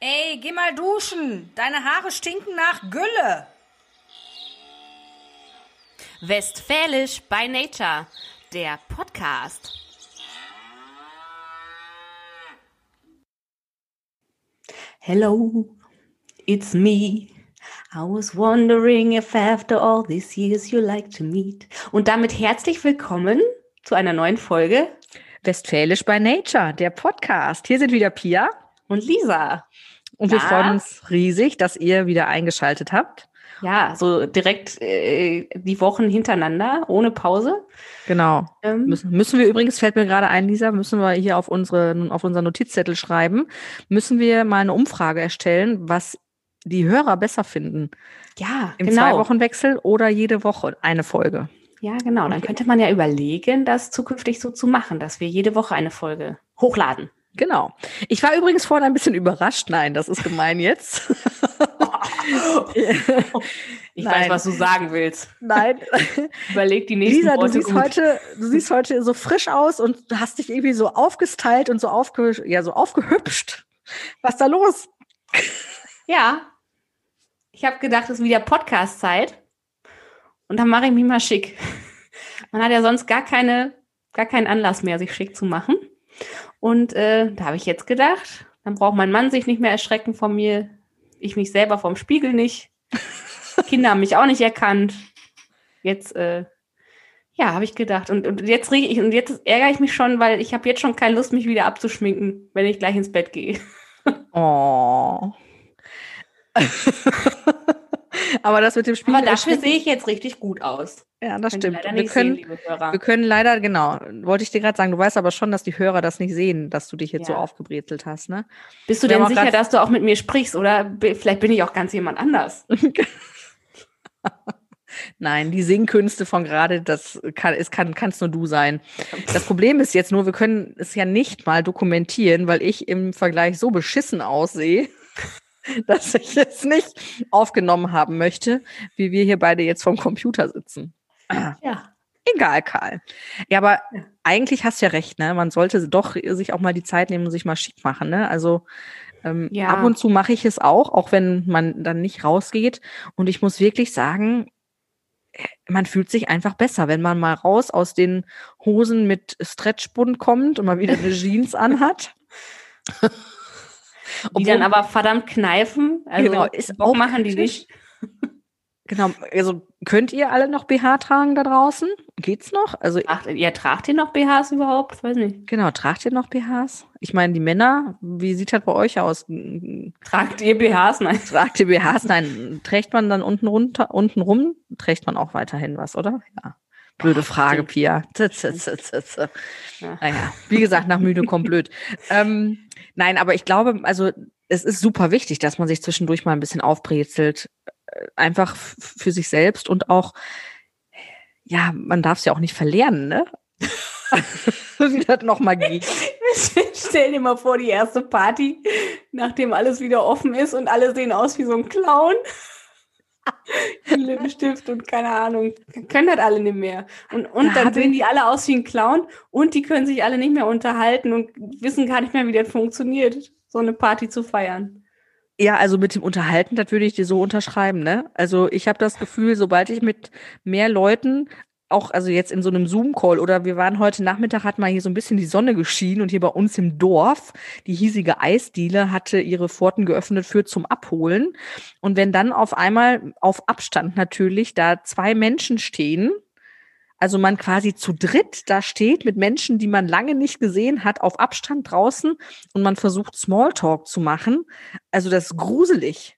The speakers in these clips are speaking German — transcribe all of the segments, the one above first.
Ey, geh mal duschen. Deine Haare stinken nach Gülle. Westfälisch by Nature, der Podcast. Hello, it's me. I was wondering if after all these years you like to meet. Und damit herzlich willkommen zu einer neuen Folge Westfälisch by Nature, der Podcast. Hier sind wieder Pia und Lisa. Und wir freuen uns riesig, dass ihr wieder eingeschaltet habt. Ja, so direkt äh, die Wochen hintereinander, ohne Pause. Genau. Ähm. Müssen, müssen wir übrigens, fällt mir gerade ein, Lisa, müssen wir hier auf unsere, auf unseren Notizzettel schreiben, müssen wir mal eine Umfrage erstellen, was die Hörer besser finden. Ja, Im genau. Zwei-Wochen-Wechsel oder jede Woche eine Folge. Ja, genau. Dann könnte man ja überlegen, das zukünftig so zu machen, dass wir jede Woche eine Folge hochladen. Genau. Ich war übrigens vorhin ein bisschen überrascht. Nein, das ist gemein jetzt. ich Nein. weiß, was du sagen willst. Nein. Überleg die nächsten Lisa, du siehst heute, du siehst heute so frisch aus und hast dich irgendwie so aufgestylt und so aufge, ja, so aufgehübscht. Was ist da los? Ja. Ich habe gedacht, es ist wieder Podcast-Zeit. Und dann mache ich mich mal schick. Man hat ja sonst gar keine, gar keinen Anlass mehr, sich schick zu machen. Und äh, da habe ich jetzt gedacht, dann braucht mein Mann sich nicht mehr erschrecken von mir, ich mich selber vom Spiegel nicht. Kinder haben mich auch nicht erkannt. Jetzt, äh, ja, habe ich gedacht. Und, und jetzt rieche ich, und jetzt ärgere ich mich schon, weil ich habe jetzt schon keine Lust, mich wieder abzuschminken, wenn ich gleich ins Bett gehe. Oh. Aber das mit dem Spiegel. Aber dafür sehe ich jetzt richtig gut aus. Ja, das stimmt. Wir können, sehen, wir können leider, genau, wollte ich dir gerade sagen, du weißt aber schon, dass die Hörer das nicht sehen, dass du dich jetzt ja. so aufgebrezelt hast, ne? Bist du wir denn sicher, dass du auch mit mir sprichst oder vielleicht bin ich auch ganz jemand anders? Nein, die Singkünste von gerade, das kann, es kann, kannst nur du sein. Das Problem ist jetzt nur, wir können es ja nicht mal dokumentieren, weil ich im Vergleich so beschissen aussehe. dass ich es nicht aufgenommen haben möchte, wie wir hier beide jetzt vom Computer sitzen. Ja. Egal, Karl. Ja, aber ja. eigentlich hast du ja recht, ne? Man sollte doch sich auch mal die Zeit nehmen und sich mal schick machen, ne? Also ähm, ja. ab und zu mache ich es auch, auch wenn man dann nicht rausgeht. Und ich muss wirklich sagen, man fühlt sich einfach besser, wenn man mal raus aus den Hosen mit Stretchbund kommt und mal wieder eine Jeans anhat. Die dann aber verdammt kneifen. Also genau, ist Bock auch machen die nicht. Genau, also könnt ihr alle noch BH tragen da draußen? Geht's noch? Also Ach, ihr tragt ihr noch BHs überhaupt? Weiß nicht. Genau, tragt ihr noch BHs? Ich meine, die Männer, wie sieht das bei euch aus? Tragt ihr BHs? Nein. Tragt ihr BHs? Nein. Trägt man dann unten runter, unten rum? Trägt man auch weiterhin was, oder? Ja. Blöde Frage, Pia. Z, z, z, z, z. Ja. Naja, wie gesagt, nach müde kommt blöd. Ähm, nein, aber ich glaube, also es ist super wichtig, dass man sich zwischendurch mal ein bisschen aufbrezelt. Äh, einfach für sich selbst und auch, ja, man darf es ja auch nicht verlernen, ne? wie das nochmal geht. Stell dir mal vor, die erste Party, nachdem alles wieder offen ist und alle sehen aus wie so ein Clown. Lippenstift und keine Ahnung. Können das alle nicht mehr. Und, und da dann sehen die alle aus wie ein Clown und die können sich alle nicht mehr unterhalten und wissen gar nicht mehr, wie das funktioniert, so eine Party zu feiern. Ja, also mit dem Unterhalten, das würde ich dir so unterschreiben, ne? Also ich habe das Gefühl, sobald ich mit mehr Leuten auch, also jetzt in so einem Zoom-Call oder wir waren heute Nachmittag, hat mal hier so ein bisschen die Sonne geschienen und hier bei uns im Dorf, die hiesige Eisdiele hatte ihre Pforten geöffnet für zum Abholen. Und wenn dann auf einmal auf Abstand natürlich da zwei Menschen stehen, also man quasi zu dritt da steht mit Menschen, die man lange nicht gesehen hat, auf Abstand draußen und man versucht Smalltalk zu machen. Also das ist gruselig.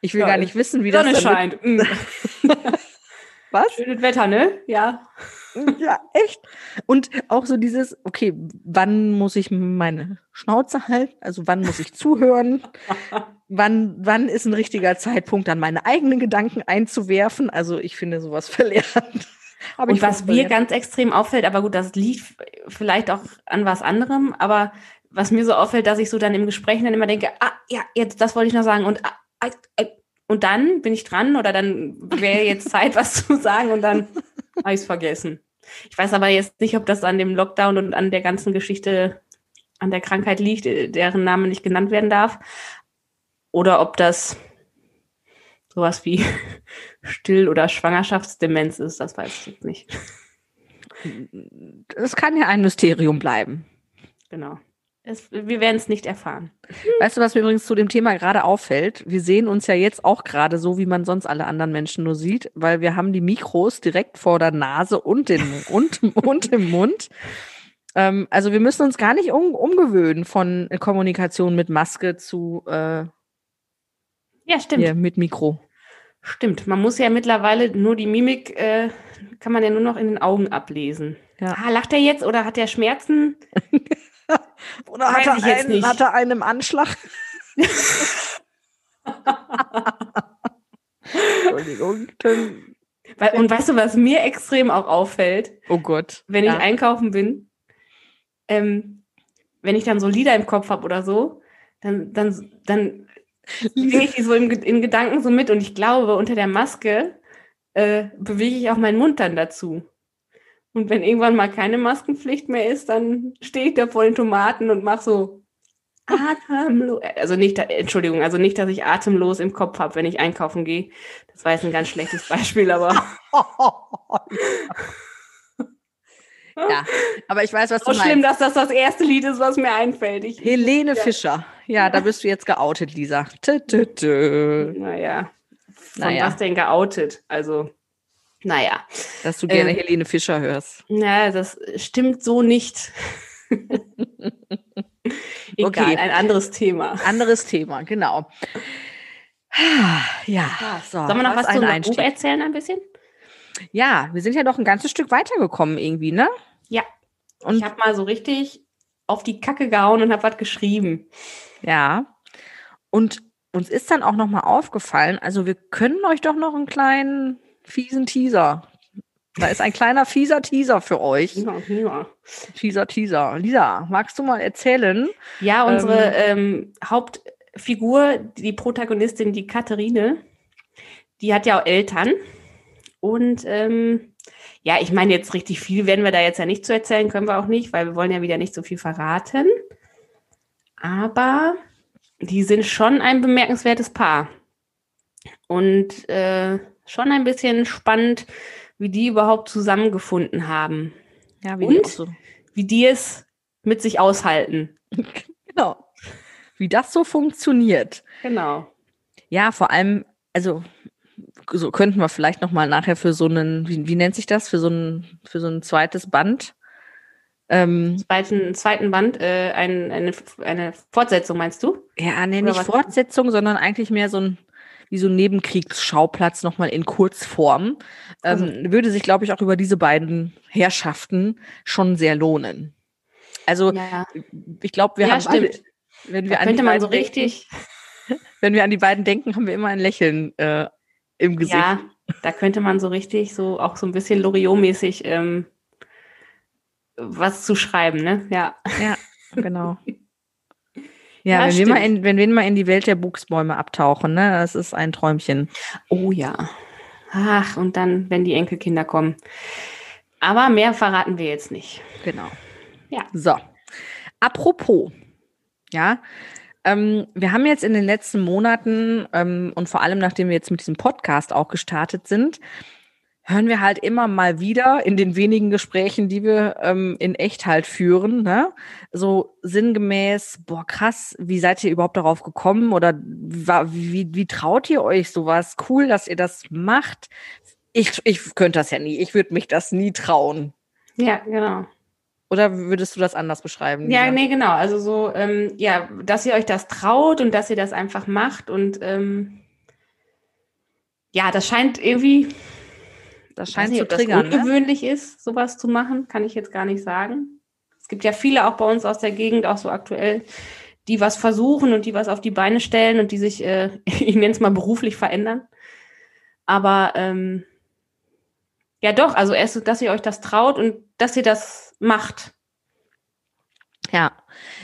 Ich will ja, gar nicht wissen, wie Sonne das scheint. Was? Schönes Wetter, ne? Ja. Ja, echt. Und auch so dieses, okay, wann muss ich meine Schnauze halten? Also wann muss ich zuhören? wann, wann ist ein richtiger Zeitpunkt, dann meine eigenen Gedanken einzuwerfen? Also ich finde sowas verlernt. und was mir ganz extrem auffällt, aber gut, das liegt vielleicht auch an was anderem, aber was mir so auffällt, dass ich so dann im Gespräch dann immer denke, ah, ja, jetzt, das wollte ich noch sagen und ah, ah und dann bin ich dran oder dann wäre jetzt Zeit, was zu sagen und dann habe ich es vergessen. Ich weiß aber jetzt nicht, ob das an dem Lockdown und an der ganzen Geschichte, an der Krankheit liegt, deren Name nicht genannt werden darf. oder ob das sowas wie Still- oder Schwangerschaftsdemenz ist, das weiß ich jetzt nicht. Es kann ja ein Mysterium bleiben. Genau. Es, wir werden es nicht erfahren. Weißt du, was mir übrigens zu dem Thema gerade auffällt? Wir sehen uns ja jetzt auch gerade so, wie man sonst alle anderen Menschen nur sieht, weil wir haben die Mikros direkt vor der Nase und, den, und, und im Mund. Ähm, also wir müssen uns gar nicht um, umgewöhnen von Kommunikation mit Maske zu äh, Ja, stimmt. hier, mit Mikro. Stimmt. Man muss ja mittlerweile nur die Mimik, äh, kann man ja nur noch in den Augen ablesen. Ja. Ah, lacht er jetzt oder hat er Schmerzen? Oder hat er, einen, hat er einen im Anschlag? Entschuldigung. Und weißt du, was mir extrem auch auffällt, Oh Gott. wenn ja. ich einkaufen bin, ähm, wenn ich dann so Lieder im Kopf habe oder so, dann, dann, dann singe ich die so im, Ge- in Gedanken so mit und ich glaube, unter der Maske äh, bewege ich auch meinen Mund dann dazu. Und wenn irgendwann mal keine Maskenpflicht mehr ist, dann stehe ich da vor den Tomaten und mache so atemlos. Also nicht, Entschuldigung, also nicht, dass ich atemlos im Kopf habe, wenn ich einkaufen gehe. Das war jetzt ein ganz schlechtes Beispiel, aber ja, aber ich weiß, was so du schlimm, meinst. dass das das erste Lied ist, was mir einfällt. Ich, Helene Fischer. Ja, da bist du jetzt geoutet, Lisa. Tü, tü, tü. Naja. Von Naja. was denn geoutet? Also, naja. Dass du gerne Ähm. Helene Fischer hörst. Na, das stimmt so nicht. Egal, Okay. ein anderes Thema. Anderes Thema, genau. Ja, so. Sollen wir noch was ein zu unserem Einstieg. Buch erzählen ein bisschen? Ja, wir sind ja doch ein ganzes Stück weitergekommen irgendwie, ne? Ja. Und ich habe mal so richtig auf die Kacke gehauen und habe was geschrieben. ja. Und uns ist dann auch noch mal aufgefallen, also wir können euch doch noch einen kleinen fiesen Teaser. Da ist ein kleiner fieser Teaser für euch. Ja, ja. Fieser Teaser. Lisa, magst du mal erzählen? Ja, unsere ähm, Hauptfigur, die Protagonistin, die Katharine, die hat ja auch Eltern. Und ähm, ja, ich meine, jetzt richtig viel werden wir da jetzt ja nicht zu erzählen, können wir auch nicht, weil wir wollen ja wieder nicht so viel verraten. Aber die sind schon ein bemerkenswertes Paar. Und äh, schon ein bisschen spannend, wie die überhaupt zusammengefunden haben. Ja, wie Und? die so. Wie die es mit sich aushalten. Genau. Wie das so funktioniert. Genau. Ja, vor allem, also so könnten wir vielleicht noch mal nachher für so einen, wie, wie nennt sich das, für so ein, für so ein zweites Band. Ähm, zweiten, zweiten Band äh, ein, eine, eine Fortsetzung, meinst du? ja, nee, Oder nicht? Fortsetzung, sondern eigentlich mehr so ein, wie so ein Nebenkriegsschauplatz nochmal in Kurzform. Ähm, Also- Würde sich, glaube ich, auch über diese beiden Herrschaften schon sehr lohnen. Also, Ja, ich glaube, wir ja haben alle, stimmt. wenn wir Da an die könnte man so beiden denken- richtig, wenn wir an die beiden denken, haben wir immer ein Lächeln äh, im Gesicht. ja, da könnte man so richtig, so auch so ein bisschen Loriot-mäßig ähm, was zu schreiben, ne? Ja. Ja, genau. Ja, Ja, wenn, wir mal in, wenn wir mal in die Welt der Buchsbäume abtauchen, ne, das ist ein Träumchen. Oh ja. Ach, und dann, wenn die Enkelkinder kommen. Aber mehr verraten wir jetzt nicht. Genau. Ja. So. Apropos, ja, ähm, wir haben jetzt in den letzten Monaten ähm, und vor allem nachdem wir jetzt mit diesem Podcast auch gestartet sind, hören wir halt immer mal wieder in den wenigen Gesprächen, die wir ähm, in echt halt führen, ne? so sinngemäß, boah krass, wie seid ihr überhaupt darauf gekommen oder wa- wie, wie traut ihr euch sowas? Cool, dass ihr das macht. Ich, ich könnte das ja nie, ich würde mich das nie trauen. Ja, genau. Oder würdest du das anders beschreiben? Ja, nee, genau. Also so, ähm, ja, dass ihr euch das traut und dass ihr das einfach macht und ähm, ja, das scheint irgendwie, Das scheint nicht, zu ob das triggern. Ne? ungewöhnlich ist, sowas zu machen, kann ich jetzt gar nicht sagen. Es gibt ja viele auch bei uns aus der Gegend, auch so aktuell, die was versuchen und die was auf die Beine stellen und die sich, äh, ich nenne es mal beruflich verändern. Aber ähm, ja doch, also erst, dass ihr euch das traut und dass ihr das macht. Ja,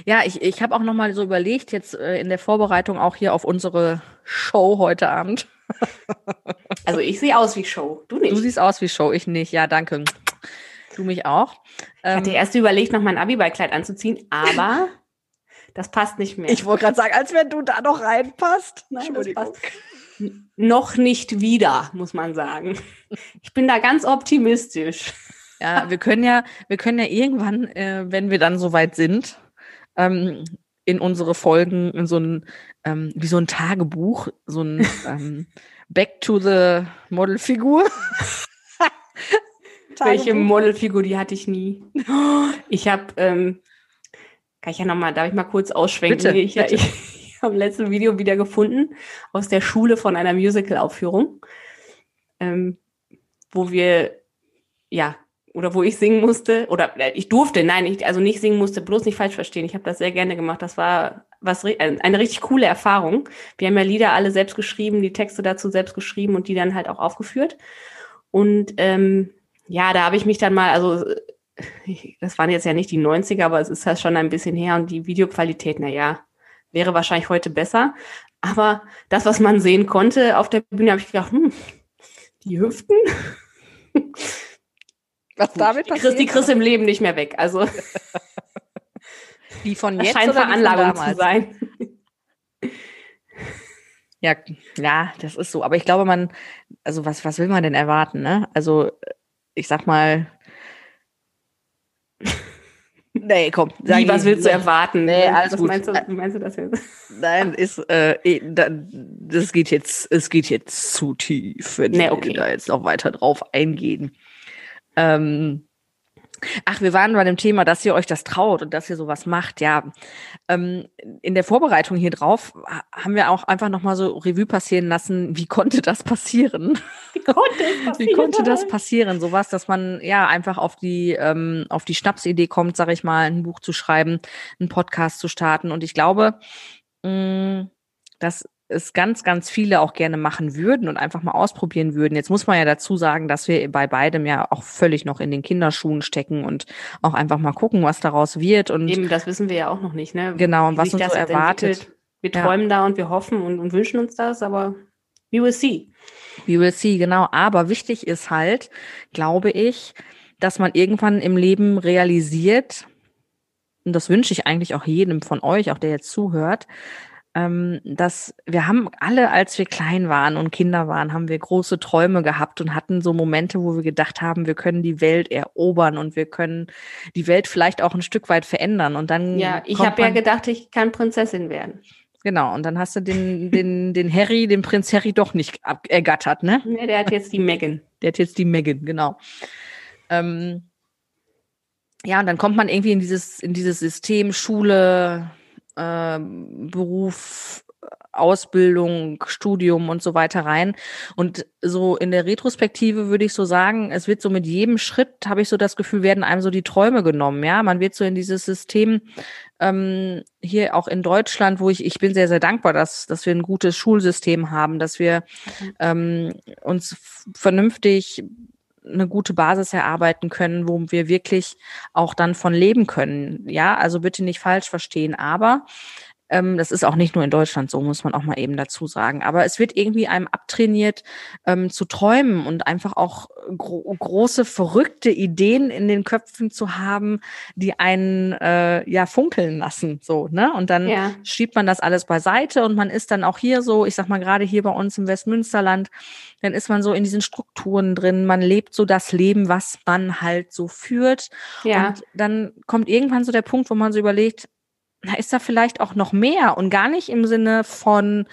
ja, ich, ich habe auch noch mal so überlegt jetzt äh, in der Vorbereitung auch hier auf unsere Show heute Abend. Also ich sehe aus wie Show, du nicht. Du siehst aus wie Show, ich nicht. Ja, danke. Du mich auch. Ich hatte Ähm, erst überlegt, noch mein Abiballkleid anzuziehen, aber Das passt nicht mehr. Ich wollte gerade sagen, als wenn du da noch reinpasst. Nein, das passt noch nicht wieder, muss man sagen. Ich bin da ganz optimistisch. Ja, wir können ja, wir können ja irgendwann, äh, wenn wir dann soweit sind, ähm, in unsere Folgen in so ein, ähm, wie so ein Tagebuch, so ein ähm, Back to the Modelfigur. Welche Modelfigur, die hatte ich nie. Ich habe, ähm, kann ich ja nochmal, darf ich mal kurz ausschwenken? Bitte, ich, bitte. ich, ich habe letztes Video wieder gefunden aus der Schule von einer Musical-Aufführung, ähm, wo wir, ja, oder wo ich singen musste, oder äh, ich durfte, nein, ich, also nicht singen musste, bloß nicht falsch verstehen. Ich habe das sehr gerne gemacht. Das war was eine richtig coole Erfahrung. Wir haben ja Lieder alle selbst geschrieben, die Texte dazu selbst geschrieben und die dann halt auch aufgeführt. Und ähm, ja, da habe ich mich dann mal, also das waren jetzt ja nicht die 90er, aber es ist ja schon ein bisschen her und die Videoqualität, na ja, wäre wahrscheinlich heute besser. Aber das, was man sehen konnte auf der Bühne, habe ich gedacht, hm, die Hüften, Was damit die kriegst, die kriegst du im Leben nicht mehr weg. Also Die von jetzt scheint Veranlagung zu sein. Ja, ja, das ist so. Aber ich glaube, man, also was, was will man denn erwarten, ne? Also, ich sag mal. Nee, komm. sag Wie, was willst du erwarten? Nee, alles was gut. Meinst du, wie meinst du das jetzt? Nein, ist, äh, eh, da, das geht jetzt, es geht jetzt zu tief, wenn Nee, wir okay. da jetzt noch weiter drauf eingehen. Ähm, ach, wir waren bei dem Thema, dass ihr euch das traut und dass ihr sowas macht. Ja, ähm, in der Vorbereitung hier drauf ha- haben wir auch einfach noch mal so Revue passieren lassen. Wie konnte das passieren? Wie konnte es Wie konnte das passieren? Sowas, dass man ja einfach auf die ähm, auf die Schnapsidee kommt, sag ich mal, ein Buch zu schreiben, einen Podcast zu starten. Und ich glaube, mh, dass es ganz, ganz viele auch gerne machen würden und einfach mal ausprobieren würden. Jetzt muss man ja dazu sagen, dass wir bei beidem ja auch völlig noch in den Kinderschuhen stecken und auch einfach mal gucken, was daraus wird. Und Eben, das wissen wir ja auch noch nicht, ne? Genau, und was uns das so erwartet. entwickelt. Wir Ja. träumen da und wir hoffen und, und wünschen uns das, aber we will see. We will see, genau. Aber wichtig ist halt, glaube ich, dass man irgendwann im Leben realisiert, und das wünsche ich eigentlich auch jedem von euch, auch der jetzt zuhört, ähm, dass wir haben alle, als wir klein waren und Kinder waren, haben wir große Träume gehabt und hatten so Momente, wo wir gedacht haben, wir können die Welt erobern und wir können die Welt vielleicht auch ein Stück weit verändern. Und dann Ja, ich habe ja gedacht, ich kann Prinzessin werden. genau. Und dann hast du den den den Harry, den Prinz Harry doch nicht ergattert, ne? Ne, der hat jetzt die Megan. Der hat jetzt die Megan, genau. Ähm, ja, und dann kommt man irgendwie in dieses, in dieses System Schule, ähm, Beruf, Ausbildung, Studium und so weiter rein. Und so in der Retrospektive würde ich so sagen, es wird so mit jedem Schritt, habe ich so das Gefühl, werden einem so die Träume genommen. Ja, man wird so in dieses System ähm, hier auch in Deutschland, wo ich, ich bin sehr, sehr dankbar, dass, dass wir ein gutes Schulsystem haben, dass wir ähm, uns vernünftig eine gute Basis erarbeiten können, wo wir wirklich auch dann von leben können. Ja, also bitte nicht falsch verstehen, aber ähm, das ist auch nicht nur in Deutschland so, muss man auch mal eben dazu sagen. Aber es wird irgendwie einem abtrainiert, ähm, zu träumen und einfach auch gro große, verrückte Ideen in den Köpfen zu haben, die einen äh, ja funkeln lassen. So, ne? Und dann Ja. schiebt man das alles beiseite und man ist dann auch hier so, ich sag mal gerade hier bei uns im Westmünsterland, dann ist man so in diesen Strukturen drin, man lebt so das Leben, was man halt so führt. Ja. Und dann kommt irgendwann so der Punkt, wo man so überlegt, na, ist da vielleicht auch noch mehr und gar nicht im Sinne von,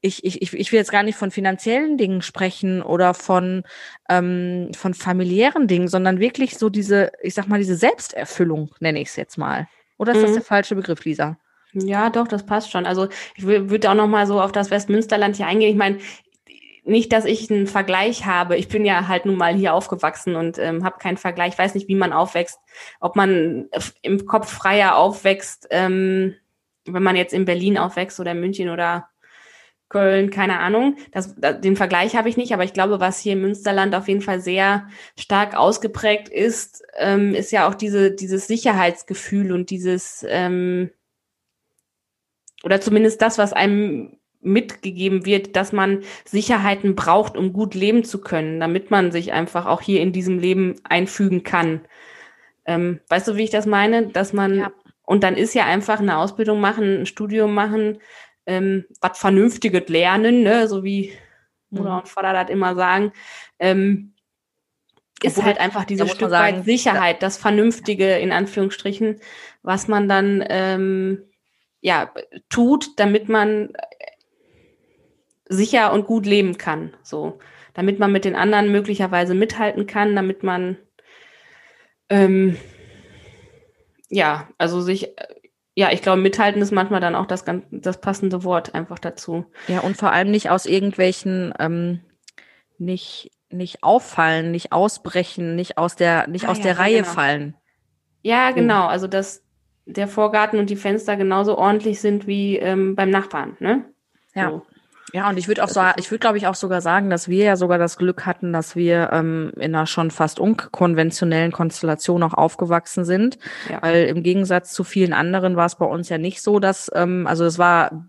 ich, ich, ich will jetzt gar nicht von finanziellen Dingen sprechen oder von, ähm, von familiären Dingen, sondern wirklich so diese, ich sag mal, diese Selbsterfüllung, nenne ich es jetzt mal. Oder ist das Mhm. der falsche Begriff, Lisa? Ja, doch, das passt schon. Also ich wür- würde auch noch mal so auf das Westmünsterland hier eingehen. Ich meine, nicht, dass ich einen Vergleich habe. Ich bin ja halt nun mal hier aufgewachsen und ähm, habe keinen Vergleich. Ich weiß nicht, wie man aufwächst, ob man f- im Kopf freier aufwächst, ähm, wenn man jetzt in Berlin aufwächst oder in München oder Köln, keine Ahnung. Das, da, den Vergleich habe ich nicht, aber ich glaube, was hier im Münsterland auf jeden Fall sehr stark ausgeprägt ist, ähm, ist ja auch diese, dieses Sicherheitsgefühl und dieses ähm, oder zumindest das, was einem mitgegeben wird, dass man Sicherheiten braucht, um gut leben zu können, damit man sich einfach auch hier in diesem Leben einfügen kann. Ähm, weißt du, wie ich das meine? Dass man Ja. Und dann ist ja einfach eine Ausbildung machen, ein Studium machen, ähm, was Vernünftiges lernen, ne? so wie Mutter Mhm. und Vater das immer sagen, ähm, ist Obwohl, halt einfach man Stück sagen, weit Sicherheit, das Vernünftige in Anführungsstrichen, was man dann ähm, ja tut, damit man sicher und gut leben kann. So, damit man mit den anderen möglicherweise mithalten kann, damit man ähm, ja, also sich, äh, ja, ich glaube, mithalten ist manchmal dann auch das, ganz, das passende Wort einfach dazu. Ja, und vor allem nicht aus irgendwelchen, ähm, nicht, nicht auffallen, nicht ausbrechen, nicht aus der, nicht Ah, aus ja, der ja, Reihe genau. fallen. Ja, genau. Also, dass der Vorgarten und die Fenster genauso ordentlich sind wie ähm, beim Nachbarn, ne? Ja. So. Ja, und ich würde auch ist- ich würde glaube ich auch sogar sagen, dass wir ja sogar das Glück hatten, dass wir ähm, in einer schon fast unkonventionellen Konstellation auch aufgewachsen sind. Ja. Weil im Gegensatz zu vielen anderen war es bei uns ja nicht so, dass, ähm, also es war,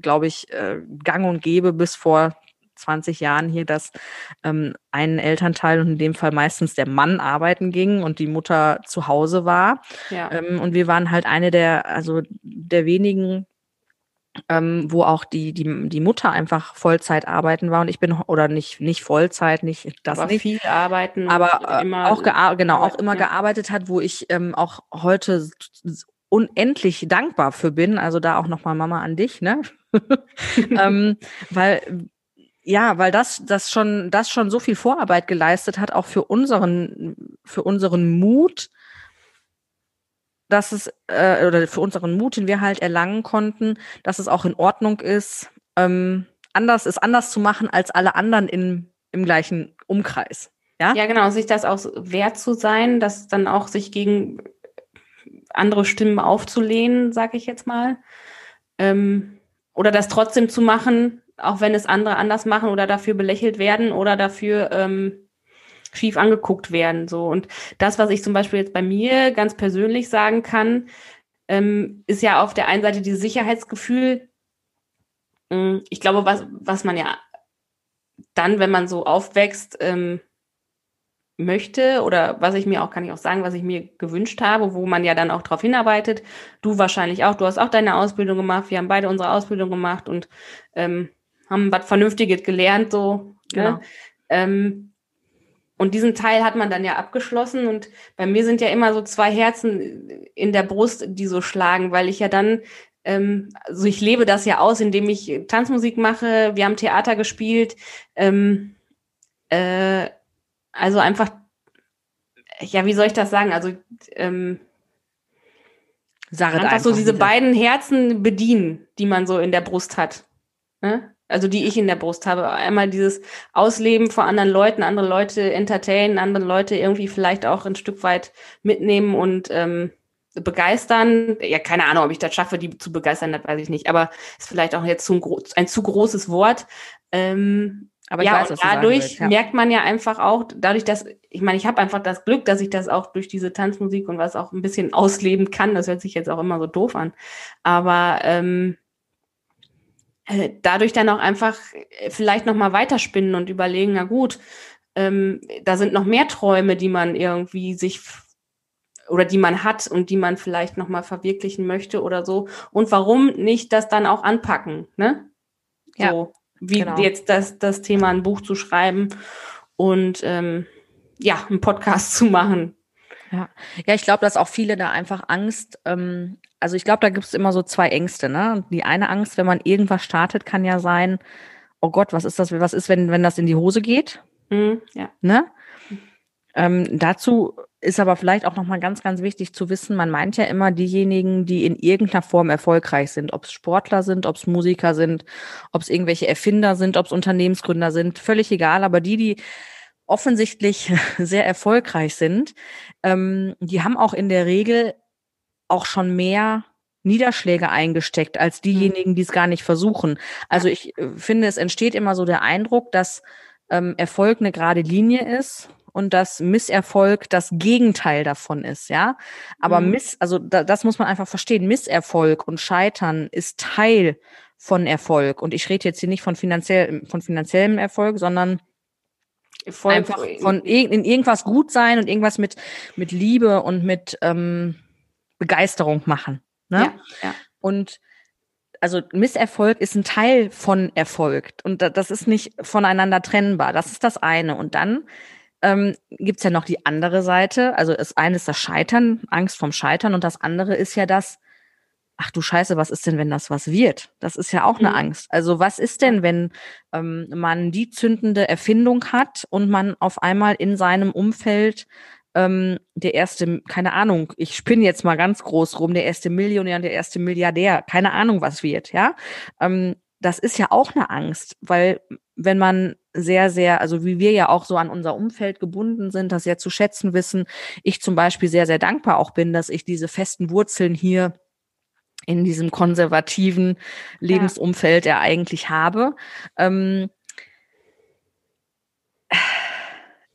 glaube ich, äh, gang und gäbe bis vor 20 Jahren hier, dass ähm, ein Elternteil und in dem Fall meistens der Mann arbeiten ging und die Mutter zu Hause war. Ja. Ähm, und wir waren halt eine der, also der wenigen, ähm, wo auch die, die, die Mutter einfach Vollzeit arbeiten war und ich bin, oder nicht, nicht Vollzeit, nicht das aber nicht. viel arbeiten. Aber äh, auch genau, auch immer ja. gearbeitet hat, wo ich ähm, auch heute unendlich dankbar für bin. Also da auch nochmal Mama an dich, ne? ähm, weil ja, weil das, das schon, das schon so viel Vorarbeit geleistet hat, auch für unseren, für unseren Mut, dass es, äh, oder für unseren Mut, den wir halt erlangen konnten, dass es auch in Ordnung ist, ähm, anders, es anders zu machen als alle anderen im, im gleichen Umkreis. Ja? Ja, genau, sich das auch wert zu sein, das dann auch sich gegen andere Stimmen aufzulehnen, sag ich jetzt mal. Ähm, oder das trotzdem zu machen, auch wenn es andere anders machen oder dafür belächelt werden oder dafür ähm, schief angeguckt werden. So. Und das, was ich zum Beispiel jetzt bei mir ganz persönlich sagen kann, ähm, ist ja auf der einen Seite dieses Sicherheitsgefühl. Mm, Ich glaube, was, was man ja dann, wenn man so aufwächst, ähm, möchte oder was ich mir auch, kann ich auch sagen, was ich mir gewünscht habe, wo man ja dann auch darauf hinarbeitet. Du wahrscheinlich auch, du hast auch deine Ausbildung gemacht, wir haben beide unsere Ausbildung gemacht und ähm, haben was Vernünftiges gelernt, so. Genau. Ne? Ähm, und diesen Teil hat man dann ja abgeschlossen und bei mir sind ja immer so zwei Herzen in der Brust, die so schlagen, weil ich ja dann, ähm, also ich lebe das ja aus, indem ich Tanzmusik mache, wir haben Theater gespielt, ähm, äh, also einfach, ja, wie soll ich das sagen? Also ähm, Sag es einfach, so diese wieder. beiden Herzen bedienen, die man so in der Brust hat. Ne? Also die ich in der Brust habe. Einmal dieses Ausleben vor anderen Leuten, andere Leute entertainen, andere Leute irgendwie vielleicht auch ein Stück weit mitnehmen und ähm, begeistern. Ja, keine Ahnung, ob ich das schaffe, die zu begeistern, das weiß ich nicht. Aber ist vielleicht auch jetzt ein, ein zu großes Wort. Ähm, Aber ja, weiß, und dadurch willst, ja. merkt man ja einfach auch, dadurch, dass, ich meine, ich habe einfach das Glück, dass ich das auch durch diese Tanzmusik und was auch ein bisschen ausleben kann. Das hört sich jetzt auch immer so doof an. Aber ähm, äh, dadurch dann auch einfach äh, vielleicht nochmal weiterspinnen und überlegen, na gut, ähm, da sind noch mehr Träume, die man irgendwie sich oder die man hat und die man vielleicht nochmal verwirklichen möchte oder so. Und warum nicht das dann auch anpacken, ne? Ja, So, wie genau. jetzt das, das Thema ein Buch zu schreiben und ähm, ja, einen Podcast zu machen. Ja, ja ich glaube, dass auch viele da einfach Angst, ähm, also ich glaube, da gibt es immer so zwei Ängste, ne? Die eine Angst, wenn man irgendwas startet, kann ja sein, oh Gott, was ist das, was ist, wenn, wenn das in die Hose geht? Mhm, ja. Ne? Ähm, dazu ist aber vielleicht auch nochmal ganz, ganz wichtig zu wissen, man meint ja immer diejenigen, die in irgendeiner Form erfolgreich sind, ob es Sportler sind, ob es Musiker sind, ob es irgendwelche Erfinder sind, ob es Unternehmensgründer sind, völlig egal, aber die, die offensichtlich sehr erfolgreich sind, ähm, die haben auch in der Regel auch schon mehr Niederschläge eingesteckt als diejenigen, die es gar nicht versuchen. Also ich äh, finde, es entsteht immer so der Eindruck, dass ähm, Erfolg eine gerade Linie ist und dass Misserfolg das Gegenteil davon ist, ja. Aber Mhm. Miss, also da, das muss man einfach verstehen. Misserfolg und Scheitern ist Teil von Erfolg. Und ich rede jetzt hier nicht von finanziell, von finanziellem Erfolg, sondern Voll, einfach von in irgendwas gut sein und irgendwas mit mit Liebe und mit ähm, Begeisterung machen. Ne? Ja, ja. Und also Misserfolg ist ein Teil von Erfolg und das ist nicht voneinander trennbar. Das ist das eine. Und dann ähm, gibt ja noch die andere Seite. Also das eine ist das Scheitern, Angst vom Scheitern und das andere ist ja das, ach du Scheiße, was ist denn, wenn das was wird? Das ist ja auch eine Mhm. Angst. Also was ist denn, wenn ähm, man die zündende Erfindung hat und man auf einmal in seinem Umfeld ähm, der erste, keine Ahnung, ich spinne jetzt mal ganz groß rum, der erste Millionär, der erste Milliardär, keine Ahnung, was wird, ja. Ähm, das ist ja auch eine Angst, weil wenn man sehr, sehr, also wie wir ja auch so an unser Umfeld gebunden sind, das sehr zu schätzen wissen, ich zum Beispiel sehr, sehr dankbar auch bin, dass ich diese festen Wurzeln hier in diesem konservativen Lebensumfeld ja eigentlich habe. Ähm,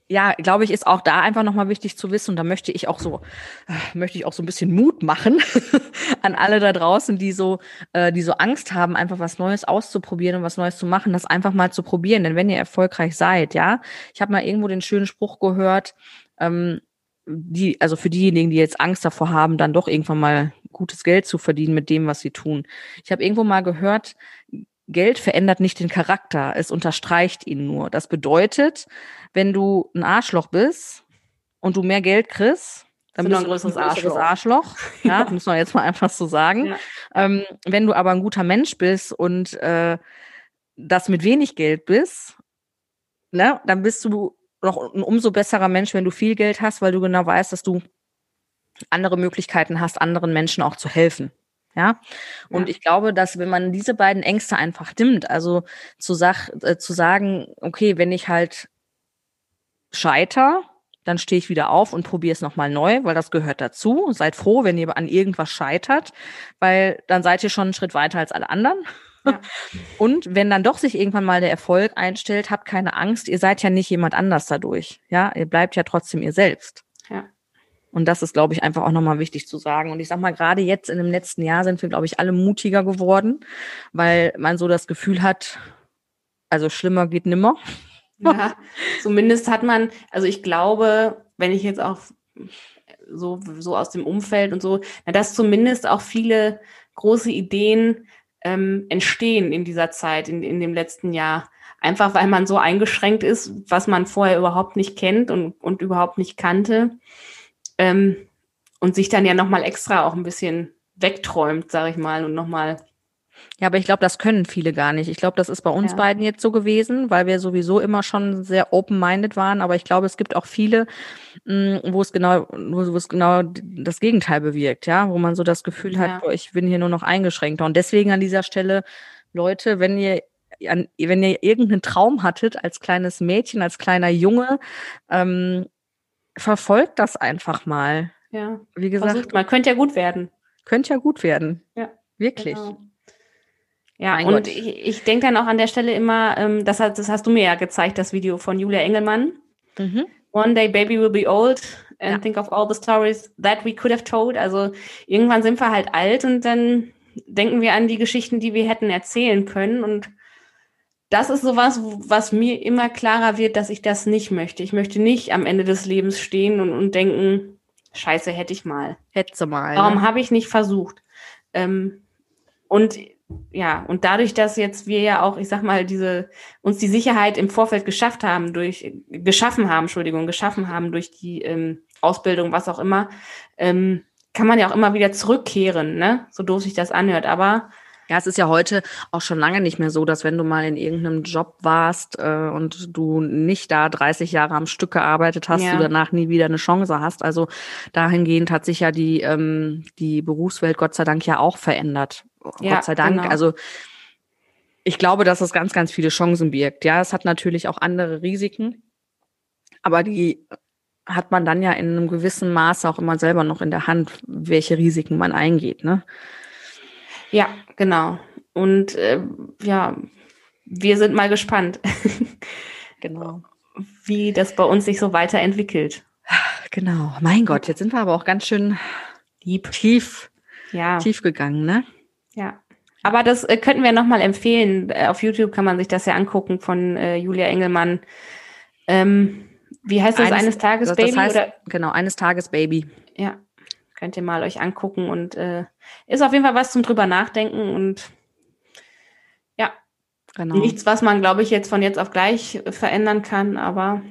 ja, glaube ich, ist auch da einfach nochmal wichtig zu wissen. Und da möchte ich auch so, äh, möchte ich auch so ein bisschen Mut machen an alle da draußen, die so, äh, die so Angst haben, einfach was Neues auszuprobieren und was Neues zu machen, das einfach mal zu probieren. Denn wenn ihr erfolgreich seid, ja, ich habe mal irgendwo den schönen Spruch gehört, ähm, die, also für diejenigen, die jetzt Angst davor haben, dann doch irgendwann mal gutes Geld zu verdienen mit dem, was sie tun. Ich habe irgendwo mal gehört, Geld verändert nicht den Charakter, es unterstreicht ihn nur. Das bedeutet, wenn du ein Arschloch bist und du mehr Geld kriegst, dann Bist du ein größeres Arschloch. Arschloch. Ja, muss man jetzt mal einfach so sagen. Ja. Ähm, wenn du aber ein guter Mensch bist und äh, das mit wenig Geld bist, ne, dann bist du noch ein umso besserer Mensch, wenn du viel Geld hast, weil du genau weißt, dass du andere Möglichkeiten hast, anderen Menschen auch zu helfen. Ja. Und Ja. ich glaube, dass wenn man diese beiden Ängste einfach nimmt, also zu, sag, äh, zu sagen, okay, wenn ich halt scheiter, dann stehe ich wieder auf und probiere es nochmal neu, weil das gehört dazu. Seid froh, wenn ihr an irgendwas scheitert, weil dann seid ihr schon einen Schritt weiter als alle anderen. Ja. Und wenn dann doch sich irgendwann mal der Erfolg einstellt, habt keine Angst, ihr seid ja nicht jemand anders dadurch. Ja, ihr bleibt ja trotzdem ihr selbst. Ja. Und das ist, glaube ich, einfach auch nochmal wichtig zu sagen. Und ich sag mal, gerade jetzt in dem letzten Jahr sind wir, glaube ich, alle mutiger geworden, weil man so das Gefühl hat, also schlimmer geht nimmer. Ja, zumindest hat man, also ich glaube, wenn ich jetzt auch so, so aus dem Umfeld und so, na, dass zumindest auch viele große Ideen ähm, entstehen in dieser Zeit, in, in dem letzten Jahr. Einfach weil man so eingeschränkt ist, was man vorher überhaupt nicht kennt und, und überhaupt nicht kannte. Ähm, und sich dann ja nochmal extra auch ein bisschen wegträumt, sag ich mal, und nochmal Ja, aber ich glaube, das können viele gar nicht. Ich glaube, das ist bei uns Ja. beiden jetzt so gewesen, weil wir sowieso immer schon sehr open-minded waren. Aber ich glaube, es gibt auch viele, mh, wo es genau, wo, es genau das Gegenteil bewirkt, ja, wo man so das Gefühl hat, Ja. boah, ich bin hier nur noch eingeschränkter. Und deswegen an dieser Stelle, Leute, wenn ihr wenn ihr irgendeinen Traum hattet als kleines Mädchen, als kleiner Junge, ähm, verfolgt das einfach mal. ja, Wie gesagt, versucht mal. Könnte ja gut werden. könnte ja gut werden. Ja, Wirklich. Genau. Ja, Mein und Gott. ich, ich denke dann auch an der Stelle immer, ähm, das, das hast du mir ja gezeigt, das Video von Julia Engelmann. Mhm. One day baby will be old and Ja. think of all the stories that we could have told. Also irgendwann sind wir halt alt und dann denken wir an die Geschichten, die wir hätten erzählen können. Und das ist sowas, was mir immer klarer wird, dass ich das nicht möchte. Ich möchte nicht am Ende des Lebens stehen und, und denken, scheiße, hätte ich mal. Hetze mal. Warum ne? habe ich nicht versucht? Ähm, und ja, und dadurch, dass jetzt wir ja auch, ich sag mal, diese uns die Sicherheit im Vorfeld geschafft haben, durch geschaffen haben, Entschuldigung, geschaffen haben durch die ähm, Ausbildung, was auch immer, ähm, kann man ja auch immer wieder zurückkehren, ne? So doof sich das anhört. Aber Ja, es ist ja heute auch schon lange nicht mehr so, dass wenn du mal in irgendeinem Job warst äh, und du nicht da 30 Jahre am Stück gearbeitet hast, Ja. du danach nie wieder eine Chance hast. Also dahingehend hat sich ja die, ähm, die Berufswelt Gott sei Dank ja auch verändert. Ja, Gott sei Dank. genau. Also ich glaube, dass es ganz, ganz viele Chancen birgt. Ja, es hat natürlich auch andere Risiken, aber die hat man dann ja in einem gewissen Maße auch immer selber noch in der Hand, welche Risiken man eingeht. Ne? Ja, genau. Und äh, ja, wir sind mal gespannt, Genau. wie das bei uns sich so weiterentwickelt. Genau. Mein Gott, jetzt sind wir aber auch ganz schön Lieb. tief, Ja. tief gegangen, ne? Ja. Aber das äh, könnten wir nochmal empfehlen. Äh, auf YouTube kann man sich das ja angucken von äh, Julia Engelmann. Ähm, wie heißt das? Eines, Tages das, Baby? das heißt, oder? genau, eines Tages Baby. Ja. Könnt ihr mal euch angucken und äh, ist auf jeden Fall was zum drüber nachdenken und ja, Genau. nichts, was man, glaube ich, jetzt von jetzt auf gleich verändern kann, aber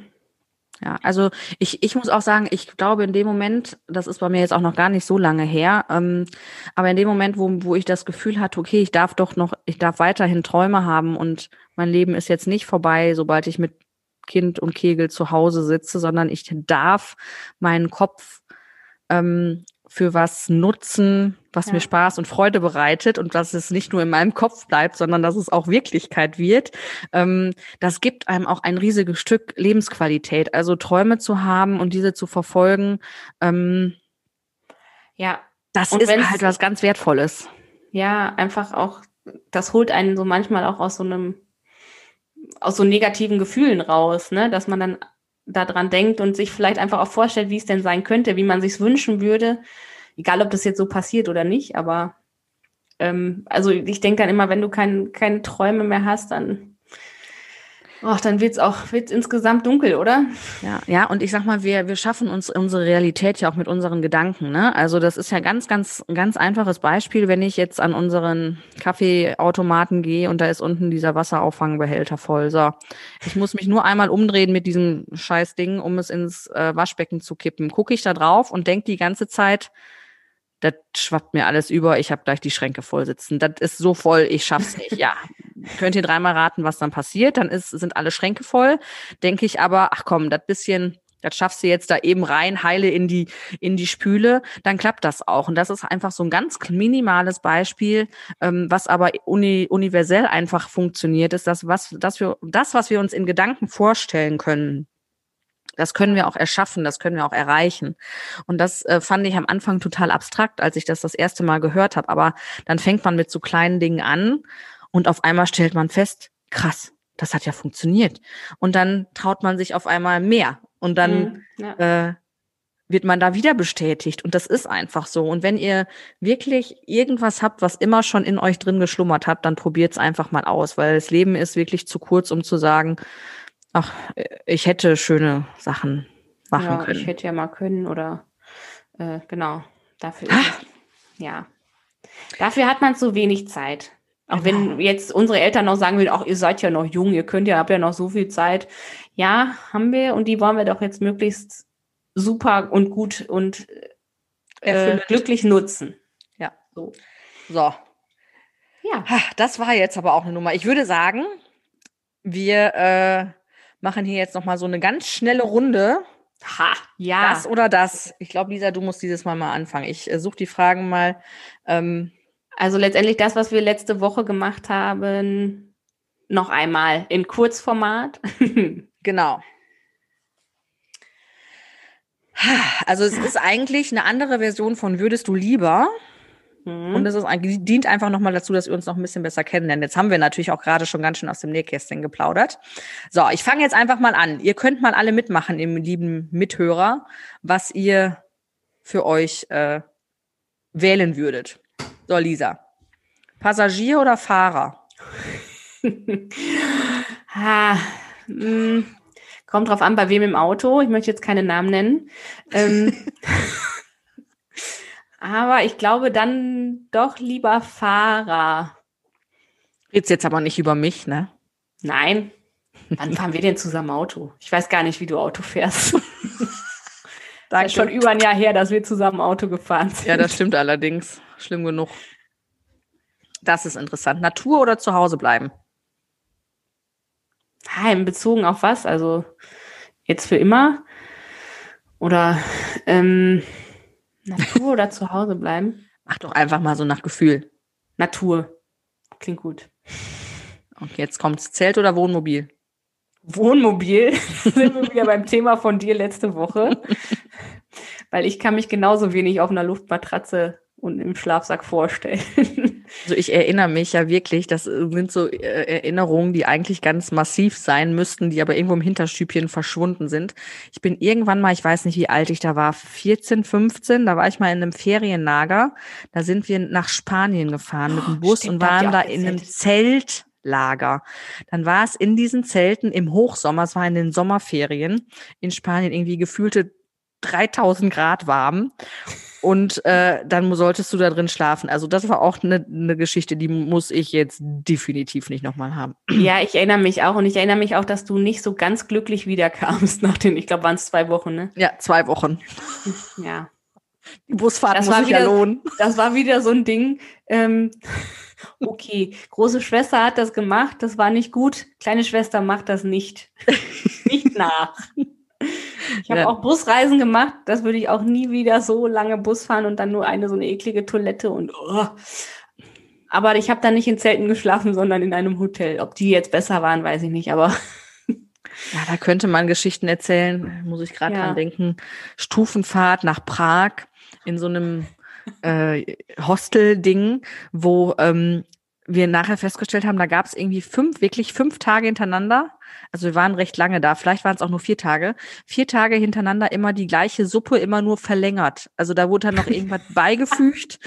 Ja, also ich, ich muss auch sagen, ich glaube in dem Moment, das ist bei mir jetzt auch noch gar nicht so lange her, ähm, aber in dem Moment, wo, wo ich das Gefühl hatte, okay, ich darf doch noch, ich darf weiterhin Träume haben und mein Leben ist jetzt nicht vorbei, sobald ich mit Kind und Kegel zu Hause sitze, sondern ich darf meinen Kopf ähm, für was nutzen, was Ja. mir Spaß und Freude bereitet und dass es nicht nur in meinem Kopf bleibt, sondern dass es auch Wirklichkeit wird. Ähm, das gibt einem auch ein riesiges Stück Lebensqualität. Also Träume zu haben und diese zu verfolgen, ähm, ja, das Und ist halt was ganz Wertvolles. ja, einfach auch, das holt einen so manchmal auch aus so einem, aus so negativen Gefühlen raus, ne, dass man dann daran denkt und sich vielleicht einfach auch vorstellt, wie es denn sein könnte, wie man sich's wünschen würde, egal ob das jetzt so passiert oder nicht, aber ähm, also ich denke dann immer, wenn du kein, keine Träume mehr hast, dann ach, dann wird's auch wird's insgesamt dunkel, oder? Ja, ja, und ich sag mal, wir, wir schaffen uns unsere Realität ja auch mit unseren Gedanken, ne? Also das ist ja ganz, ganz, ganz einfaches Beispiel, wenn ich jetzt an unseren Kaffeeautomaten gehe und da ist unten dieser Wasserauffangbehälter voll. So, ich muss mich nur einmal umdrehen mit diesem Scheißding, um es ins äh, Waschbecken zu kippen. Gucke ich da drauf und denke die ganze Zeit, das schwappt mir alles über, ich habe gleich die Schränke voll sitzen. Das ist so voll, ich schaff's nicht. Ja, könnt ihr dreimal raten, was dann passiert? Dann ist, sind alle Schränke voll. Denke ich aber, ach komm, das bisschen, das schaffst du jetzt da eben rein, heile in die, in die Spüle, dann klappt das auch. Und das ist einfach so ein ganz minimales Beispiel, ähm, was aber uni, universell einfach funktioniert, ist das, was, dass wir, das, was wir uns in Gedanken vorstellen können, das können wir auch erschaffen, das können wir auch erreichen. Und das äh, fand ich am Anfang total abstrakt, als ich das das erste Mal gehört habe. Aber dann fängt man mit so kleinen Dingen an und auf einmal stellt man fest, krass, das hat ja funktioniert. Und dann traut man sich auf einmal mehr. Und dann Mhm, ja. äh, wird man da wieder bestätigt. Und das ist einfach so. Und wenn ihr wirklich irgendwas habt, was immer schon in euch drin geschlummert hat, dann probiert es einfach mal aus, weil das Leben ist wirklich zu kurz, um zu sagen, ach, ich hätte schöne Sachen machen ja, können. ich hätte ja mal können oder äh, genau. Dafür ist ja. Dafür hat man zu wenig Zeit. Auch Genau. wenn jetzt unsere Eltern noch sagen würden, ach, ihr seid ja noch jung, ihr könnt ja, habt ja noch so viel Zeit. Ja, haben wir und die wollen wir doch jetzt möglichst super und gut und äh, glücklich nutzen. Ja. So. So, Ja. Das war jetzt aber auch eine Nummer. Ich würde sagen, wir äh, machen hier jetzt noch mal so eine ganz schnelle Runde. Ha, ja. Das oder das. Ich glaube, Lisa, du musst dieses Mal mal anfangen. Ich äh, suche die Fragen mal. Ähm, Also letztendlich das, was wir letzte Woche gemacht haben, noch einmal in Kurzformat. genau. Also es ist eigentlich eine andere Version von Würdest du lieber? Mhm. Und es ist dient einfach nochmal dazu, dass wir uns noch ein bisschen besser kennenlernen. Jetzt haben wir natürlich auch gerade schon ganz schön aus dem Nähkästchen geplaudert. So, ich fange jetzt einfach mal an. Ihr könnt mal alle mitmachen, im lieben Mithörer, was ihr für euch äh, wählen würdet. So, Lisa. Passagier oder Fahrer? ha, mh, kommt drauf an, bei wem im Auto. Ich möchte jetzt keine Namen nennen. Ähm, aber ich glaube dann doch lieber Fahrer. Red's jetzt aber nicht über mich, ne? Nein. Wann fahren wir denn zusammen Auto? Ich weiß gar nicht, wie du Auto fährst. Das ist schon über ein Jahr her, dass wir zusammen Auto gefahren sind. Ja, das stimmt allerdings. Schlimm genug. Das ist interessant. Natur oder zu Hause bleiben? In Bezogen auf was? Also jetzt für immer? Oder ähm, Natur oder zu Hause bleiben? Mach doch einfach mal so nach Gefühl. Natur. Klingt gut. Und jetzt kommt's Zelt oder Wohnmobil? Wohnmobil sind wir wieder beim Thema von dir letzte Woche. Weil ich kann mich genauso wenig auf einer Luftmatratze und im Schlafsack vorstellen. Also ich erinnere mich ja wirklich, das sind so äh, Erinnerungen, die eigentlich ganz massiv sein müssten, die aber irgendwo im Hinterstübchen verschwunden sind. Ich bin irgendwann mal, ich weiß nicht, wie alt ich da war, 14, 15, da war ich mal in einem Ferienlager. Da sind wir nach Spanien gefahren mit dem Bus stimmt, und waren da in einem gezeltet. Zeltlager. Dann war es in diesen Zelten im Hochsommer, es war in den Sommerferien in Spanien irgendwie gefühlte 3000 Grad warm. Und äh, dann solltest du da drin schlafen. Also das war auch eine ne Geschichte, die muss ich jetzt definitiv nicht nochmal haben. Ja, ich erinnere mich auch und ich erinnere mich auch, dass du nicht so ganz glücklich wiederkamst nach den, ich glaube, waren es zwei Wochen, ne? Ja, zwei Wochen. Ja. Die Busfahrt Das muss war sich ja wieder- lohnen. Das war wieder so ein Ding. Ähm, okay, große Schwester hat das gemacht, das war nicht gut. Kleine Schwester macht das nicht. nicht nach. Ich habe Ja. auch Busreisen gemacht, das würde ich auch nie wieder so lange Bus fahren und dann nur eine so eine eklige Toilette und oh. aber ich habe dann nicht in Zelten geschlafen, sondern in einem Hotel. Ob die jetzt besser waren, weiß ich nicht, aber Ja, da könnte man Geschichten erzählen, muss ich gerade Ja. dran denken. Stufenfahrt nach Prag in so einem äh, Hostel-Ding, wo ähm, wir nachher festgestellt haben, da gab es irgendwie fünf, wirklich fünf Tage hintereinander. Also wir waren recht lange da, vielleicht waren es auch nur vier Tage. Vier Tage hintereinander immer die gleiche Suppe, immer nur verlängert. Also da wurde dann noch irgendwas beigefügt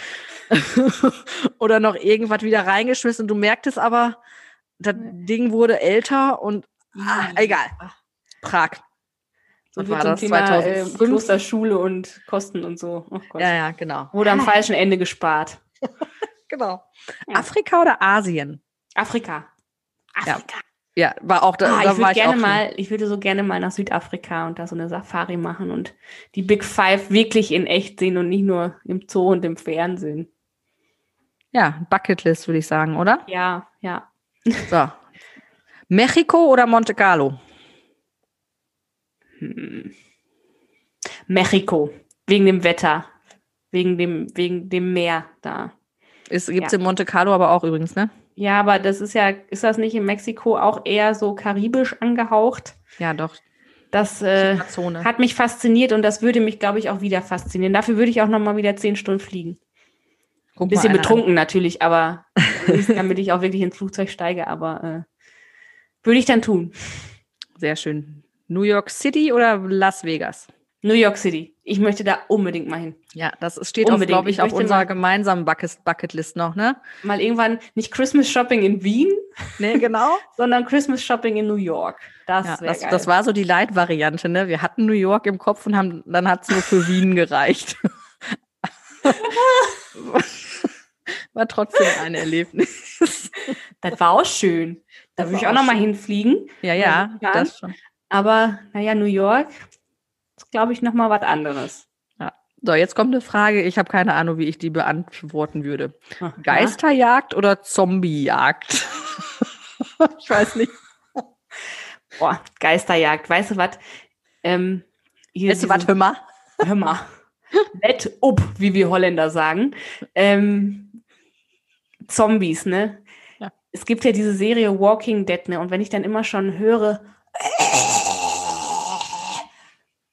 oder noch irgendwas wieder reingeschmissen. Und du merktest aber, das Ding wurde älter und ah, egal. Prag. so Was viel war das? Thema äh, 2005? Klosterschule und Kosten und so. Oh. Ja, ja, genau. Wurde am falschen Ende gespart. Genau. Ja. Afrika oder Asien? Afrika. Ja. Afrika. Ja, war auch da. Ah, da ich würde gerne mal, ich würde so gerne mal nach Südafrika und da so eine Safari machen und die Big Five wirklich in echt sehen und nicht nur im Zoo und im Fernsehen. Ja, Bucketlist würde ich sagen, oder? Ja, ja. So. Mexiko oder Monte Carlo? Hm. Mexiko. Wegen dem Wetter. Wegen dem, wegen dem Meer da. Es gibt's Ja. in Monte Carlo aber auch übrigens, ne? Ja, aber das ist ja, ist das nicht in Mexiko auch eher so karibisch angehaucht? Ja, doch. Das äh, hat mich fasziniert und das würde mich, glaube ich, auch wieder faszinieren. Dafür würde ich auch noch mal wieder zehn Stunden fliegen. Guck Ein bisschen betrunken natürlich, aber damit ich auch wirklich ins Flugzeug steige, aber äh, würde ich dann tun. an. Sehr schön. New York City oder Las Vegas? New York City. Ich möchte da unbedingt mal hin. Ja, das steht auch, Unbedingt. glaube ich, Ich auf unserer gemeinsamen Bucket Bucketlist noch, ne? Mal irgendwann nicht Christmas Shopping in Wien, Ne, genau. sondern Christmas Shopping in New York. Das Ja, das, geil. das war so die Leitvariante, ne? Wir hatten New York im Kopf und haben, dann hat es nur für Wien gereicht. war trotzdem ein Erlebnis. das war auch schön. Da würde ich auch auch noch mal schön. hinfliegen. Ja, ja, Ja. das schon. Aber naja, New York ist, glaube ich, noch mal was anderes. So, jetzt kommt eine Frage. Ich habe keine Ahnung, wie ich die beantworten würde. Aha. Geisterjagd oder Zombiejagd? ich weiß nicht. Boah, Geisterjagd. Weißt du was? Ähm, Weißt du was, hör mal? Hör mal. Let up, wie wir Holländer sagen. Ähm, Zombies, ne? Ja. Es gibt ja diese Serie Walking Dead, ne? Und wenn ich dann immer schon höre.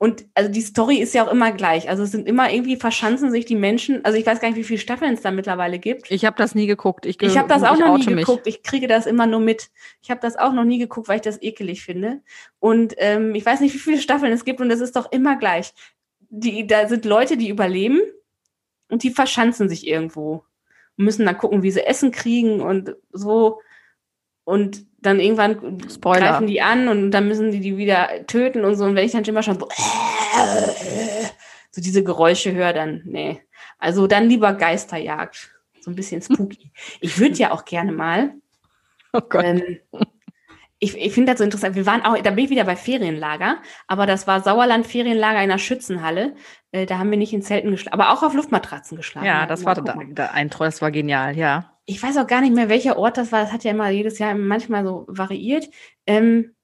Und also die Story ist ja auch immer gleich. Also es sind immer irgendwie verschanzen sich die Menschen. Also ich weiß gar nicht, wie viele Staffeln es da mittlerweile gibt. Ich habe das nie geguckt. Ich, ge- Ich habe das auch noch nie mich. geguckt. Ich kriege das immer nur mit. Ich habe das auch noch nie geguckt, weil ich das ekelig finde. Und ähm, ich weiß nicht, wie viele Staffeln es gibt und es ist doch immer gleich. Die, da sind Leute, die überleben und die verschanzen sich irgendwo und müssen dann gucken, wie sie Essen kriegen und so. Und dann irgendwann Spoiler. greifen die an und dann müssen die die wieder töten und so. Und wenn ich dann immer schon so, so diese Geräusche höre, dann, nee. Also dann lieber Geisterjagd. So ein bisschen spooky. Ich würde ja auch gerne mal. Oh Gott. Ähm, ich ich finde das so interessant. Wir waren auch, da bin ich wieder bei Ferienlager, aber das war Sauerland-Ferienlager in einer Schützenhalle. Äh, da haben wir nicht in Zelten geschlafen, aber auch auf Luftmatratzen geschlafen. ja, das war da, da ein das war genial, ja. Ich weiß auch gar nicht mehr, welcher Ort das war. Das hat ja immer jedes Jahr manchmal so variiert. Ähm,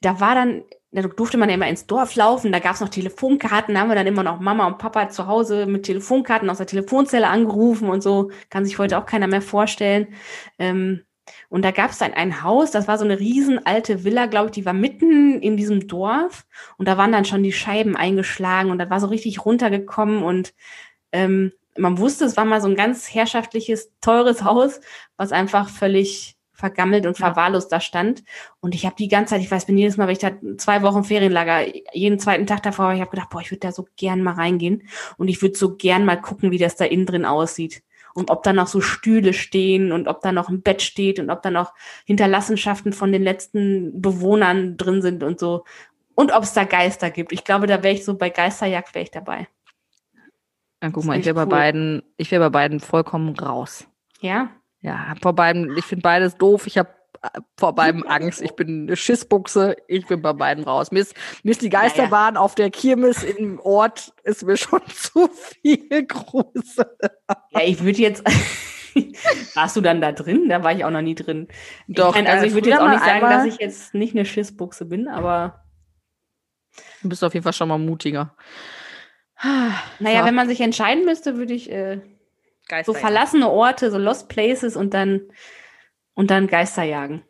da war dann, da durfte man ja immer ins Dorf laufen, da gab es noch Telefonkarten, da haben wir dann immer noch Mama und Papa zu Hause mit Telefonkarten aus der Telefonzelle angerufen und so. Kann sich heute auch keiner mehr vorstellen. Ähm, und da gab es dann ein Haus, das war so eine riesen alte Villa, glaube ich, die war mitten in diesem Dorf und da waren dann schon die Scheiben eingeschlagen und das war so richtig runtergekommen und ähm, man wusste, es war mal so ein ganz herrschaftliches, teures Haus, was einfach völlig vergammelt und verwahrlost da stand. Und ich habe die ganze Zeit, ich weiß, bin jedes Mal, wenn ich da zwei Wochen Ferienlager, jeden zweiten Tag davor, ich habe gedacht, boah, ich würde da so gern mal reingehen und ich würde so gern mal gucken, wie das da innen drin aussieht. Und ob da noch so Stühle stehen und ob da noch ein Bett steht und ob da noch Hinterlassenschaften von den letzten Bewohnern drin sind und so. Und ob es da Geister gibt. Ich glaube, da wäre ich so bei Geisterjagd wäre ich dabei. Ja, guck Ist mal, ich wäre bei cool. beiden, ich wäre bei beiden vollkommen raus. Ja? Ja, vor beiden, ich finde beides doof. Ich habe vor beiden Angst. Ich bin eine Schissbuchse. Ich bin bei beiden raus. Mir ist, mir ist die Geisterbahn auf der Kirmes im Ort ist mir schon zu viel Grusel. Ja, ich würde jetzt. Warst du dann da drin? Da war ich auch noch nie drin. Doch, ich mein, also äh, ich würde jetzt auch nicht sagen, dass ich jetzt nicht eine Schissbuchse bin, aber Du bist auf jeden Fall schon mal mutiger. Naja, Ja. wenn man sich entscheiden müsste, würde ich äh, so verlassene Orte, so Lost Places und dann und dann Geister jagen.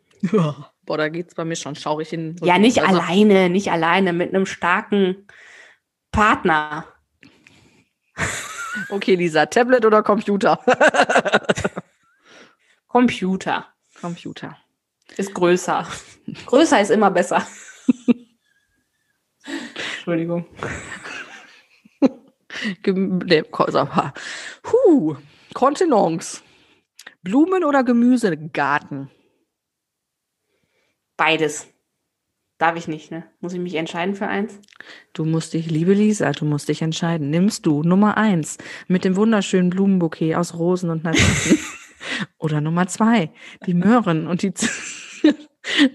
Boah, da geht's bei mir schon schaurig hin. Ja, nicht Also, alleine, nicht alleine, mit einem starken Partner. Okay, Lisa, Tablet oder Computer? Computer Computer. ist größer. größer ist immer besser. Entschuldigung. Huh, Kontenance. Blumen oder Gemüsegarten? Beides. Darf ich nicht, ne? Muss ich mich entscheiden für eins? Du musst dich, liebe Lisa, du musst dich entscheiden. Nimmst du Nummer eins mit dem wunderschönen Blumenbouquet aus Rosen und Narzissen? oder Nummer zwei, die Möhren und die, Z-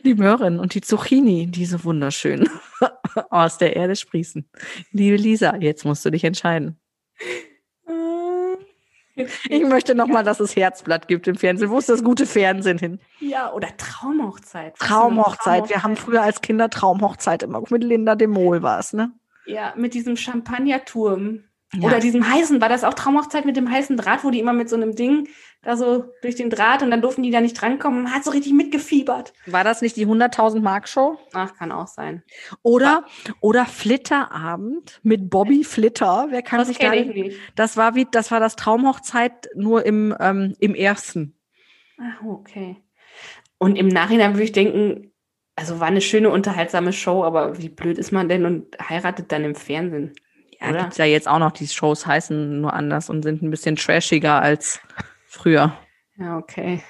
die Möhren und die Zucchini, die so wunderschön aus der Erde sprießen. Liebe Lisa, jetzt musst du dich entscheiden. Ich möchte nochmal, dass es Herzblatt gibt im Fernsehen. Wo ist das gute Fernsehen hin? Ja, oder Traumhochzeit. Noch, Traumhochzeit. Wir haben früher als Kinder Traumhochzeit immer mit Linda de Mol war es, ne? Ja, mit diesem Champagnerturm. Ja. Oder diesem heißen, war das auch Traumhochzeit mit dem heißen Draht, wo die immer mit so einem Ding da so durch den Draht und dann durften die da nicht drankommen. Man hat so richtig mitgefiebert. War das nicht die 100.000 Mark Show? Ach, kann auch sein. Oder, oder Flitterabend mit Bobby Flitter. Wer kann Das sich da ich nicht. Das war wie, das war das Traumhochzeit nur im, ähm, im ersten. Ach, okay. Und im Nachhinein würde ich denken, also war eine schöne, unterhaltsame Show, aber wie blöd ist man denn und heiratet dann im Fernsehen? Ja, Oder? gibt's ja jetzt auch noch, die Shows heißen nur anders und sind ein bisschen trashiger als früher. Ja, okay.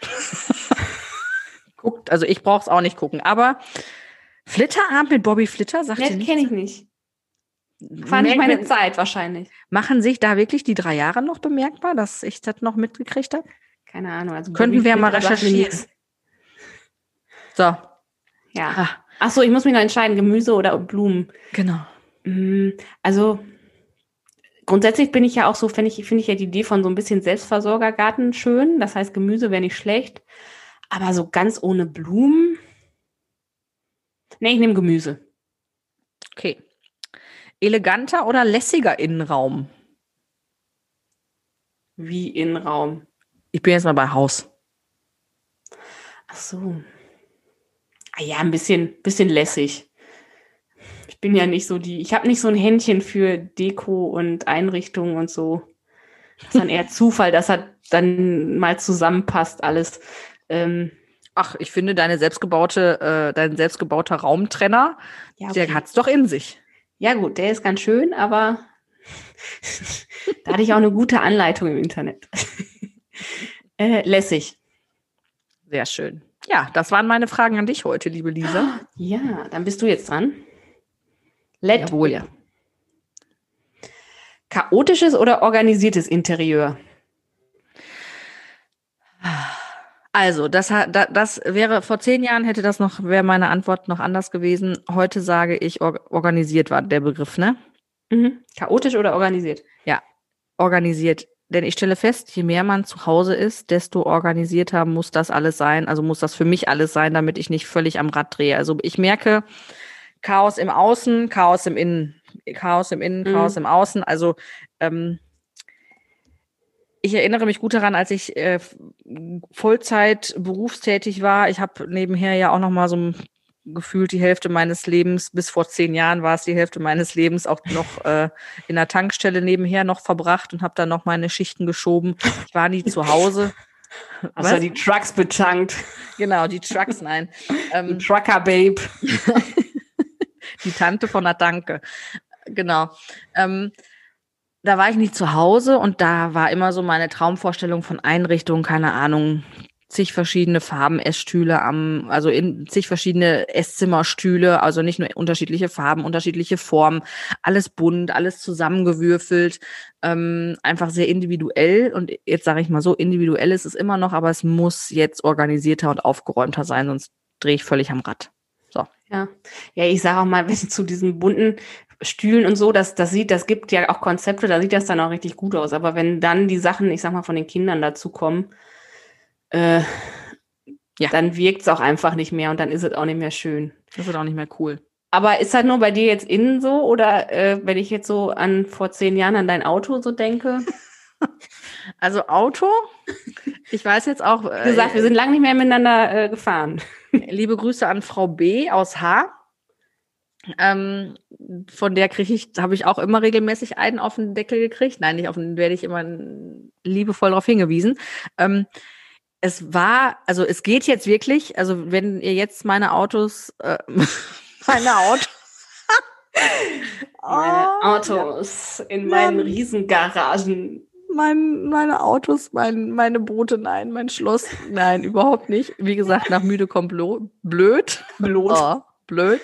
Guckt, also ich brauch's auch nicht gucken. Aber Flitterabend mit Bobby Flitter, sagt ihr Das nicht? kenne ich nicht. War nicht meine Zeit wahrscheinlich. Machen sich da wirklich die drei Jahre noch bemerkbar, dass ich das noch mitgekriegt habe? Keine Ahnung. Also Könnten Bobby wir mal recherchieren. So. Ja. Ah, Ach so, ich muss mich noch entscheiden, Gemüse oder Blumen. genau. Mm, Also grundsätzlich bin ich ja auch so, finde ich, finde ich ja die Idee von so ein bisschen Selbstversorgergarten schön. Das heißt, Gemüse wäre nicht schlecht. Aber so ganz ohne Blumen. Nee, ich nehme Gemüse. Okay. Eleganter oder lässiger Innenraum? Wie Innenraum. Ich bin jetzt mal bei Haus. Ach so. Ah ja, ein bisschen, bisschen lässig. Ich bin ja nicht so die, ich habe nicht so ein Händchen für Deko und Einrichtungen und so. Das ist dann eher Zufall, dass das dann mal zusammenpasst alles. Ähm, Ach, ich finde deine selbstgebaute, äh, dein selbstgebauter Raumtrenner, ja, der okay. hat's doch in sich. ja gut, der ist ganz schön, aber da hatte ich auch eine gute Anleitung im Internet. äh, lässig. Sehr schön. Ja, das waren meine Fragen an dich heute, liebe Lisa. Ja, dann bist du jetzt dran. Let Jawohl. Will. Chaotisches oder organisiertes Interieur? Also, das, das wäre vor zehn Jahren hätte das noch, wäre meine Antwort noch anders gewesen. Heute sage ich, or organisiert war der Begriff, ne? Mhm. Chaotisch oder organisiert? Organisiert. Denn ich stelle fest, je mehr man zu Hause ist, desto organisierter muss das alles sein. Also muss das für mich alles sein, damit ich nicht völlig am Rad drehe. Also ich merke Chaos im Außen, Chaos im Innen, Chaos im Innen, Mhm. Chaos im Außen. Also ähm, ich erinnere mich gut daran, als ich äh, Vollzeit berufstätig war. Ich habe nebenher ja auch noch mal so gefühlt die Hälfte meines Lebens, bis vor zehn Jahren war es die Hälfte meines Lebens auch noch äh, in der Tankstelle nebenher noch verbracht und habe dann noch meine Schichten geschoben. Ich war nie zu Hause. Hast du Was? die Trucks betankt? Genau, die Trucks, nein. Ähm, Trucker Babe. die Tante von der Tanke. Genau. Ähm, da war ich nicht zu Hause und da war immer so meine Traumvorstellung von Einrichtungen, keine Ahnung, zig verschiedene Farben Essstühle am, also in zig verschiedene Esszimmerstühle, also nicht nur unterschiedliche Farben, unterschiedliche Formen, alles bunt, alles zusammengewürfelt, ähm, einfach sehr individuell. Und jetzt sage ich mal so, individuell ist es immer noch, aber es muss jetzt organisierter und aufgeräumter sein, sonst drehe ich völlig am Rad. Ja, ja ich sage auch mal, wenn zu diesen bunten Stühlen und so, das, das sieht, das gibt ja auch Konzepte, da sieht das dann auch richtig gut aus. Aber wenn dann die Sachen, ich sag mal, von den Kindern dazu kommen, äh, ja. dann wirkt es auch einfach nicht mehr und dann ist es auch nicht mehr schön. Das wird auch nicht mehr cool. Aber ist das nur bei dir jetzt innen so oder äh, wenn ich jetzt so an vor zehn Jahren an dein Auto so denke? Also Auto, ich weiß jetzt auch. Wie gesagt, wir sind lange nicht mehr miteinander äh, gefahren. Liebe Grüße an Frau B aus H. Ähm, von der kriege ich, habe ich auch immer regelmäßig einen auf den Deckel gekriegt. Nein, nicht auf den, werde ich immer liebevoll darauf hingewiesen. Ähm, es war, also es geht jetzt wirklich, also wenn ihr jetzt meine Autos, äh, meine Autos, meine oh, Autos in meinen. Riesengaragen. Mein, meine Autos, mein, meine Boote, nein, mein Schloss, nein, überhaupt nicht. Wie gesagt, nach müde kommt blöd. Blöd. Oh, blöd.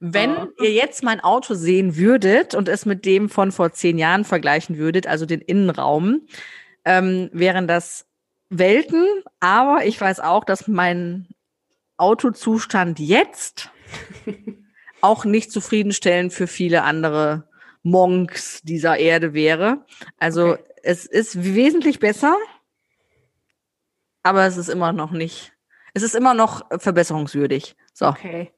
Wenn oh. ihr jetzt mein Auto sehen würdet und es mit dem von vor zehn Jahren vergleichen würdet, also den Innenraum, ähm, wären das Welten. Aber ich weiß auch, dass mein Autozustand jetzt auch nicht zufriedenstellend für viele andere Monks dieser Erde wäre. Also okay. Es ist wesentlich besser, aber es ist immer noch nicht. Es ist immer noch verbesserungswürdig. So. Okay.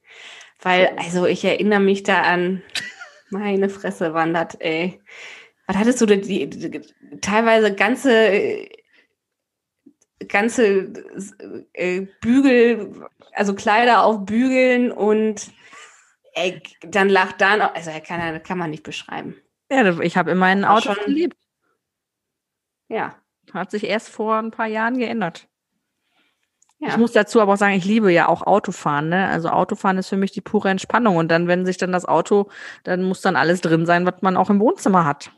Weil, also ich erinnere mich da an, meine Fresse wandert, ey. Was hattest du denn, die, die, die, teilweise ganze, ganze äh, Bügel, also Kleider auf Bügeln und ey, dann lacht dann, also kann, kann man nicht beschreiben. Ja, ich habe in meinen Autos schon geliebt. Ja. Hat sich erst vor ein paar Jahren geändert. Ja. Ich muss dazu aber auch sagen, ich liebe ja auch Autofahren. Ne? Also Autofahren ist für mich die pure Entspannung. Und dann, wenn sich dann das Auto, dann muss dann alles drin sein, was man auch im Wohnzimmer hat.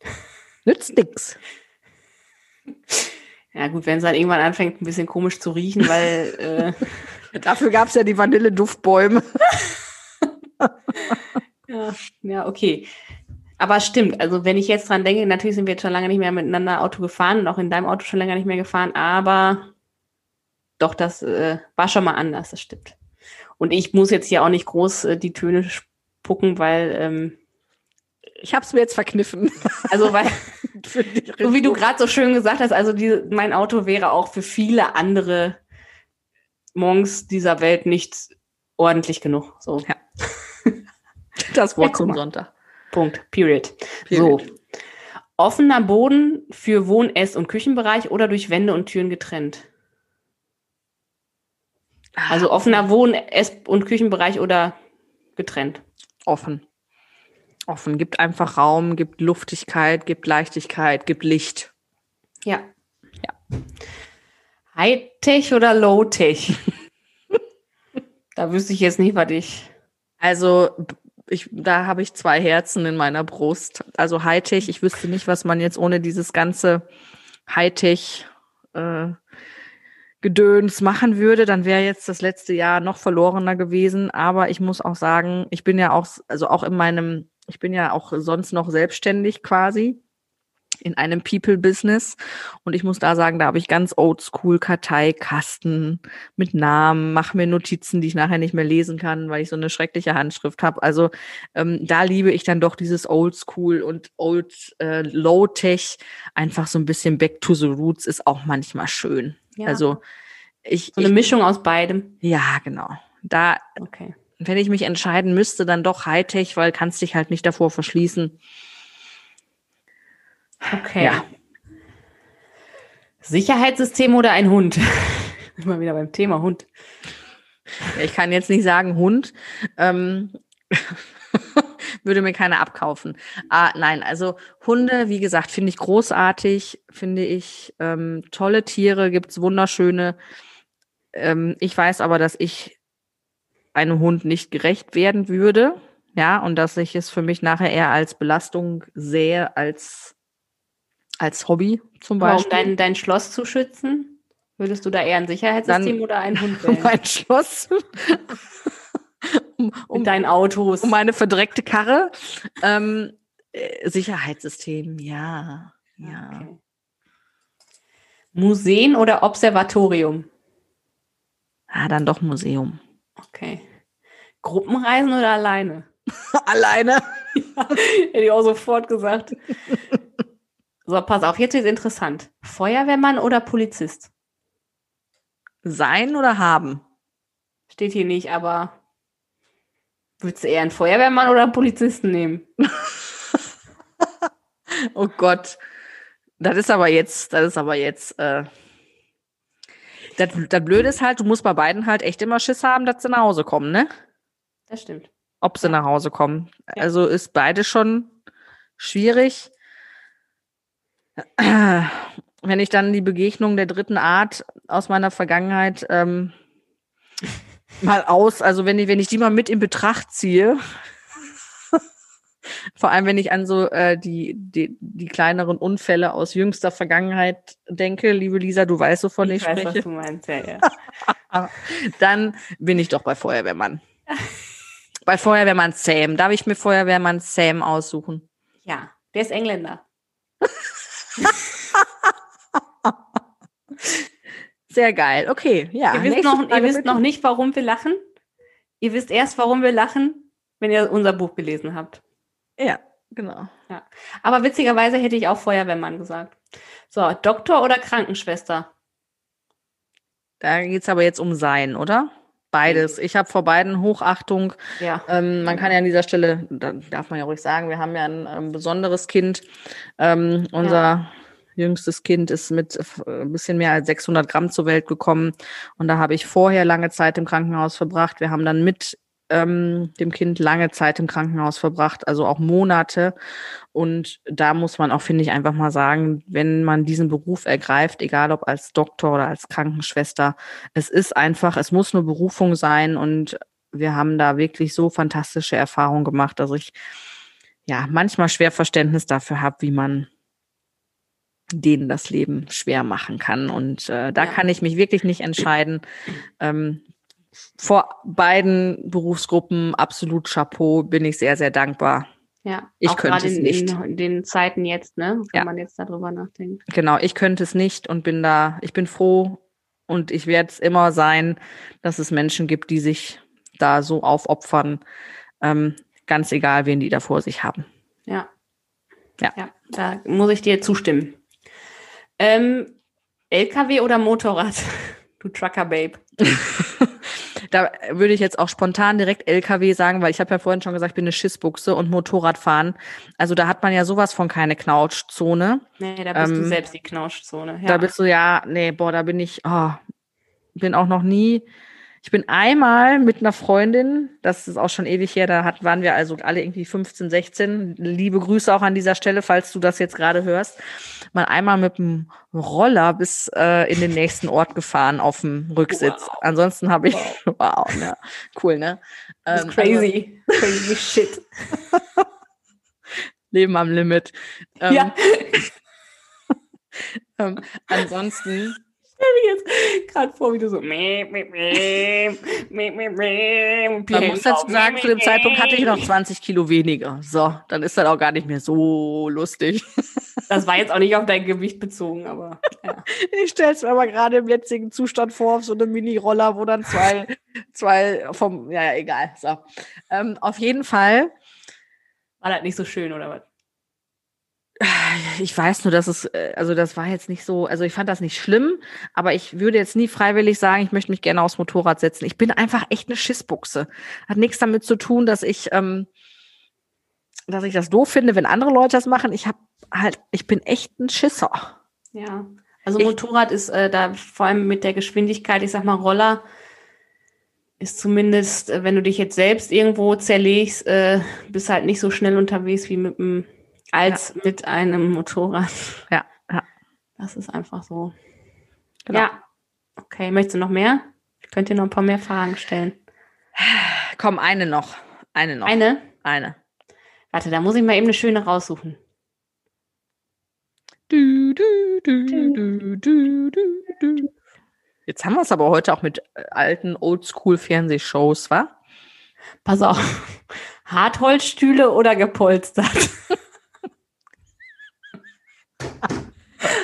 Nützt nix. Ja gut, wenn es dann irgendwann anfängt, ein bisschen komisch zu riechen, weil äh dafür gab es ja die Vanilleduftbäume. ja, ja, okay. Aber stimmt, also wenn ich jetzt dran denke, natürlich sind wir jetzt schon lange nicht mehr miteinander Auto gefahren und auch in deinem Auto schon länger nicht mehr gefahren, aber doch, das äh, war schon mal anders, das stimmt. Und ich muss jetzt hier auch nicht groß äh, die Töne spucken, weil ähm, ich habe es mir jetzt verkniffen. Also weil, so wie du gerade so schön gesagt hast, also die, mein Auto wäre auch für viele andere Monks dieser Welt nicht ordentlich genug. So. Ja. Das Wort zum Sonntag. Punkt. Period. Period. So. Offener Boden für Wohn-, Ess- und Küchenbereich oder durch Wände und Türen getrennt? Also offener Wohn-, Ess- und Küchenbereich oder getrennt? Offen. Offen. Gibt einfach Raum, gibt Luftigkeit, gibt Leichtigkeit, gibt Licht. Ja. Ja. Hightech oder Low-Tech? da wüsste ich jetzt nicht, was ich. Also, ich, da habe ich zwei Herzen in meiner Brust. Also Hightech, ich wüsste nicht, was man jetzt ohne dieses ganze Hightech äh, Gedöns machen würde, dann wäre jetzt das letzte Jahr noch verlorener gewesen. Aber ich muss auch sagen, ich bin ja auch, also auch in meinem, ich bin ja auch sonst noch selbstständig quasi in einem People-Business. Und ich muss da sagen, da habe ich ganz oldschool Karteikasten mit Namen, mache mir Notizen, die ich nachher nicht mehr lesen kann, weil ich so eine schreckliche Handschrift habe. Also ähm, da liebe ich dann doch dieses Oldschool und Old äh, Low-Tech. Einfach so ein bisschen Back to the Roots ist auch manchmal schön. Ja. Also ich. So eine ich, Mischung aus beidem. Ja, genau. Da, okay. wenn ich mich entscheiden müsste, dann doch Hightech, weil kannst dich halt nicht davor verschließen. Okay. Ja. Sicherheitssystem oder ein Hund? Immer wieder beim Thema Hund. Ja, ich kann jetzt nicht sagen Hund. Ähm, würde mir keiner abkaufen. Ah, nein, also Hunde, wie gesagt, finde ich großartig, finde ich ähm, tolle Tiere, gibt's wunderschöne. Ähm, ich weiß aber, dass ich einem Hund nicht gerecht werden würde. Ja, und dass ich es für mich nachher eher als Belastung sehe, als, als Hobby zum Beispiel. Um dein, dein Schloss zu schützen? Würdest du da eher ein Sicherheitssystem Dann- oder einen Hund Um wählen? ein Schloss. um, um, deinen Autos. um meine verdreckte Karre. Ähm, äh, Sicherheitssystem, ja. Ja. Okay. Museen oder Observatorium? Ah, dann doch Museum. Okay. Gruppenreisen oder alleine? Alleine. Hätte ich auch sofort gesagt. So, pass auf, jetzt ist interessant. Feuerwehrmann oder Polizist? Sein oder haben? Steht hier nicht, aber würdest du eher einen Feuerwehrmann oder einen Polizisten nehmen? Oh Gott. Das ist aber jetzt, das ist aber jetzt, äh, das, das Blöde ist halt, du musst bei beiden halt echt immer Schiss haben, dass sie nach Hause kommen, ne? Das stimmt. Ob sie Ja. nach Hause kommen. Ja. Also ist beide schon schwierig. Wenn ich dann die Begegnung der dritten Art aus meiner Vergangenheit ähm, mal aus, also wenn ich, wenn ich die mal mit in Betracht ziehe, vor allem wenn ich an so äh, die, die, die kleineren Unfälle aus jüngster Vergangenheit denke, liebe Lisa, du weißt, wovon ich, ich weiß, was spreche, du meinst, ja, ja. dann bin ich doch bei Feuerwehrmann. bei Feuerwehrmann Sam. Darf ich mir Feuerwehrmann Sam aussuchen? Ja, der ist Engländer. Sehr geil. Okay, ja. ihr wisst, noch, ihr wisst noch nicht, warum wir lachen. Ihr wisst erst, warum wir lachen, wenn ihr unser Buch gelesen habt. Ja, genau. Aber witzigerweise hätte ich auch Feuerwehrmann gesagt. So, Doktor oder Krankenschwester? Da geht's aber jetzt um Sein, oder? Beides. Ich habe vor beiden Hochachtung. Ja. Ähm, man kann ja an dieser Stelle, da darf man ja ruhig sagen, wir haben ja ein ähm, besonderes Kind. Ähm, unser jüngstes Kind ist mit äh, ein bisschen mehr als 600 Gramm zur Welt gekommen. Und da habe ich vorher lange Zeit im Krankenhaus verbracht. Wir haben dann mit ähm, dem Kind lange Zeit im Krankenhaus verbracht, also auch Monate. Und da muss man auch, finde ich, einfach mal sagen, wenn man diesen Beruf ergreift, egal ob als Doktor oder als Krankenschwester, es ist einfach, es muss eine Berufung sein und wir haben da wirklich so fantastische Erfahrungen gemacht, dass ich ja manchmal schwer Verständnis dafür habe, wie man denen das Leben schwer machen kann. Und äh, da Ja. kann ich mich wirklich nicht entscheiden. Ähm, vor beiden Berufsgruppen absolut Chapeau, bin ich sehr, sehr dankbar. Ja, Ich könnte es in, nicht. in den Zeiten jetzt, ne? Wenn Ja. man jetzt darüber nachdenkt. Genau, ich könnte es nicht und bin da, ich bin froh und ich werde es immer sein, dass es Menschen gibt, die sich da so aufopfern, ähm, ganz egal, wen die da vor sich haben. Ja. Ja. Ja, da muss ich dir zustimmen. Ähm, LKW oder Motorrad? Du Trucker Babe. Da würde ich jetzt auch spontan direkt LKW sagen, weil ich habe ja vorhin schon gesagt, ich bin eine Schissbuchse und Motorradfahren. Also da hat man ja sowas von keine Knautschzone. Nee, da bist du Ähm, selbst die Knautschzone. Ja. Da bist du ja, nee, boah, da bin ich, oh, bin auch noch nie. Ich bin einmal mit einer Freundin, das ist auch schon ewig her, da hat, waren wir also alle irgendwie 15, 16. Liebe Grüße auch an dieser Stelle, falls du das jetzt gerade hörst. Mal einmal mit dem Roller bis äh, in den nächsten Ort gefahren auf dem Rücksitz. Wow. Ansonsten habe ich, wow, ne, cool, ne? Ähm, crazy. crazy shit. Also, Leben am Limit. Ähm, ja, ähm, ansonsten jetzt gerade vor, wie du so. Man muss dazu sagen, zu dem Zeitpunkt hatte ich noch 20 Kilo weniger. So, dann ist das auch gar nicht mehr so lustig. Das war jetzt auch nicht auf dein Gewicht bezogen, aber ja. Ich stelle es mir aber gerade im jetzigen Zustand vor, auf so eine Mini-Roller, wo dann zwei, zwei vom, ja, ja, egal. So. Ähm, auf jeden Fall, war das nicht so schön, oder was? Ich weiß nur, dass es, äh, also das war jetzt nicht so, also ich fand das nicht schlimm, aber ich würde jetzt nie freiwillig sagen, ich möchte mich gerne aufs Motorrad setzen. Ich bin einfach echt eine Schissbuchse. Hat nichts damit zu tun, dass ich, ähm, dass ich das doof finde, wenn andere Leute das machen. Ich habe halt, ich bin echt ein Schisser. Ja. Also Ich- Motorrad ist äh, da vor allem mit der Geschwindigkeit, ich sag mal, Roller ist zumindest, äh, wenn du dich jetzt selbst irgendwo zerlegst, äh, bist halt nicht so schnell unterwegs wie mit dem, als mit einem Motorrad. Ja, ja. Das ist einfach so. Genau. Ja. Okay, möchtest du noch mehr? Ich könnte dir noch ein paar mehr Fragen stellen. Komm, eine noch. Eine noch. Eine? Eine. Warte, da muss ich mal eben eine schöne raussuchen. Du, du, du, du, du, du, du. Jetzt haben wir es aber heute auch mit äh, alten Oldschool-Fernsehshows, wa? Pass auf. Hartholzstühle oder gepolstert?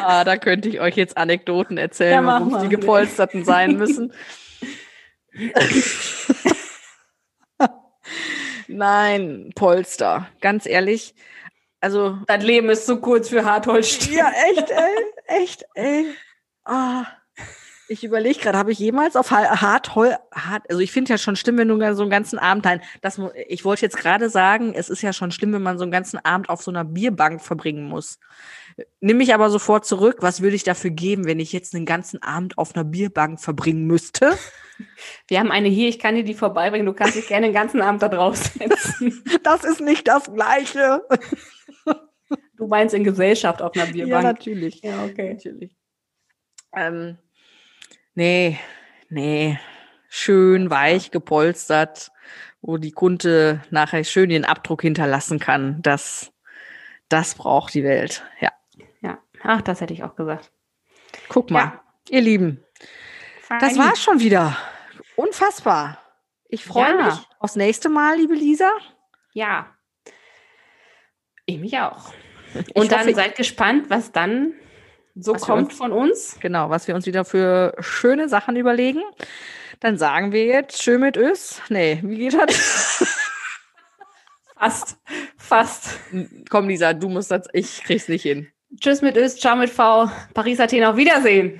Ah, da könnte ich euch jetzt Anekdoten erzählen, Ja, warum die gepolsterten sein müssen. Nein, Polster. Ganz ehrlich. Also, Das Leben ist zu kurz für Hartholzstühle. ja, echt, ey. Echt, ey. Ah. Ich überlege gerade, habe ich jemals auf Ha- Harthol, hart, also ich finde ja schon schlimm, wenn du so einen ganzen Abend ein, das, ich wollte jetzt gerade sagen, es ist ja schon schlimm, wenn man so einen ganzen Abend auf so einer Bierbank verbringen muss. Nimm mich aber sofort zurück, was würde ich dafür geben, wenn ich jetzt einen ganzen Abend auf einer Bierbank verbringen müsste? Wir haben eine hier, ich kann dir die vorbeibringen. Du kannst dich gerne den ganzen Abend da drauf setzen. Das ist nicht das Gleiche. Du meinst in Gesellschaft auf einer Ja, Bierbank. natürlich. Ja, okay. Natürlich. Ähm, nee, nee. Schön weich gepolstert, wo die Kunde nachher schön ihren Abdruck hinterlassen kann. Das, das braucht die Welt. Ja. Ach, das hätte ich auch gesagt. Guck mal, Ja. ihr Lieben, das war's schon wieder. Unfassbar. Ich freue Ja. mich aufs nächste Mal, liebe Lisa. Ja. Ich mich auch. Ich Und dann hoffe, seid gespannt, was dann so Was kommt uns- von uns. Genau, was wir uns wieder für schöne Sachen überlegen. Dann sagen wir jetzt schön mit Ös. Nee, wie geht das? Fast. Fast. Komm, Lisa, du musst das, ich krieg's nicht hin. Tschüss mit Öst, ciao mit V. Paris, Athen, auf Wiedersehen.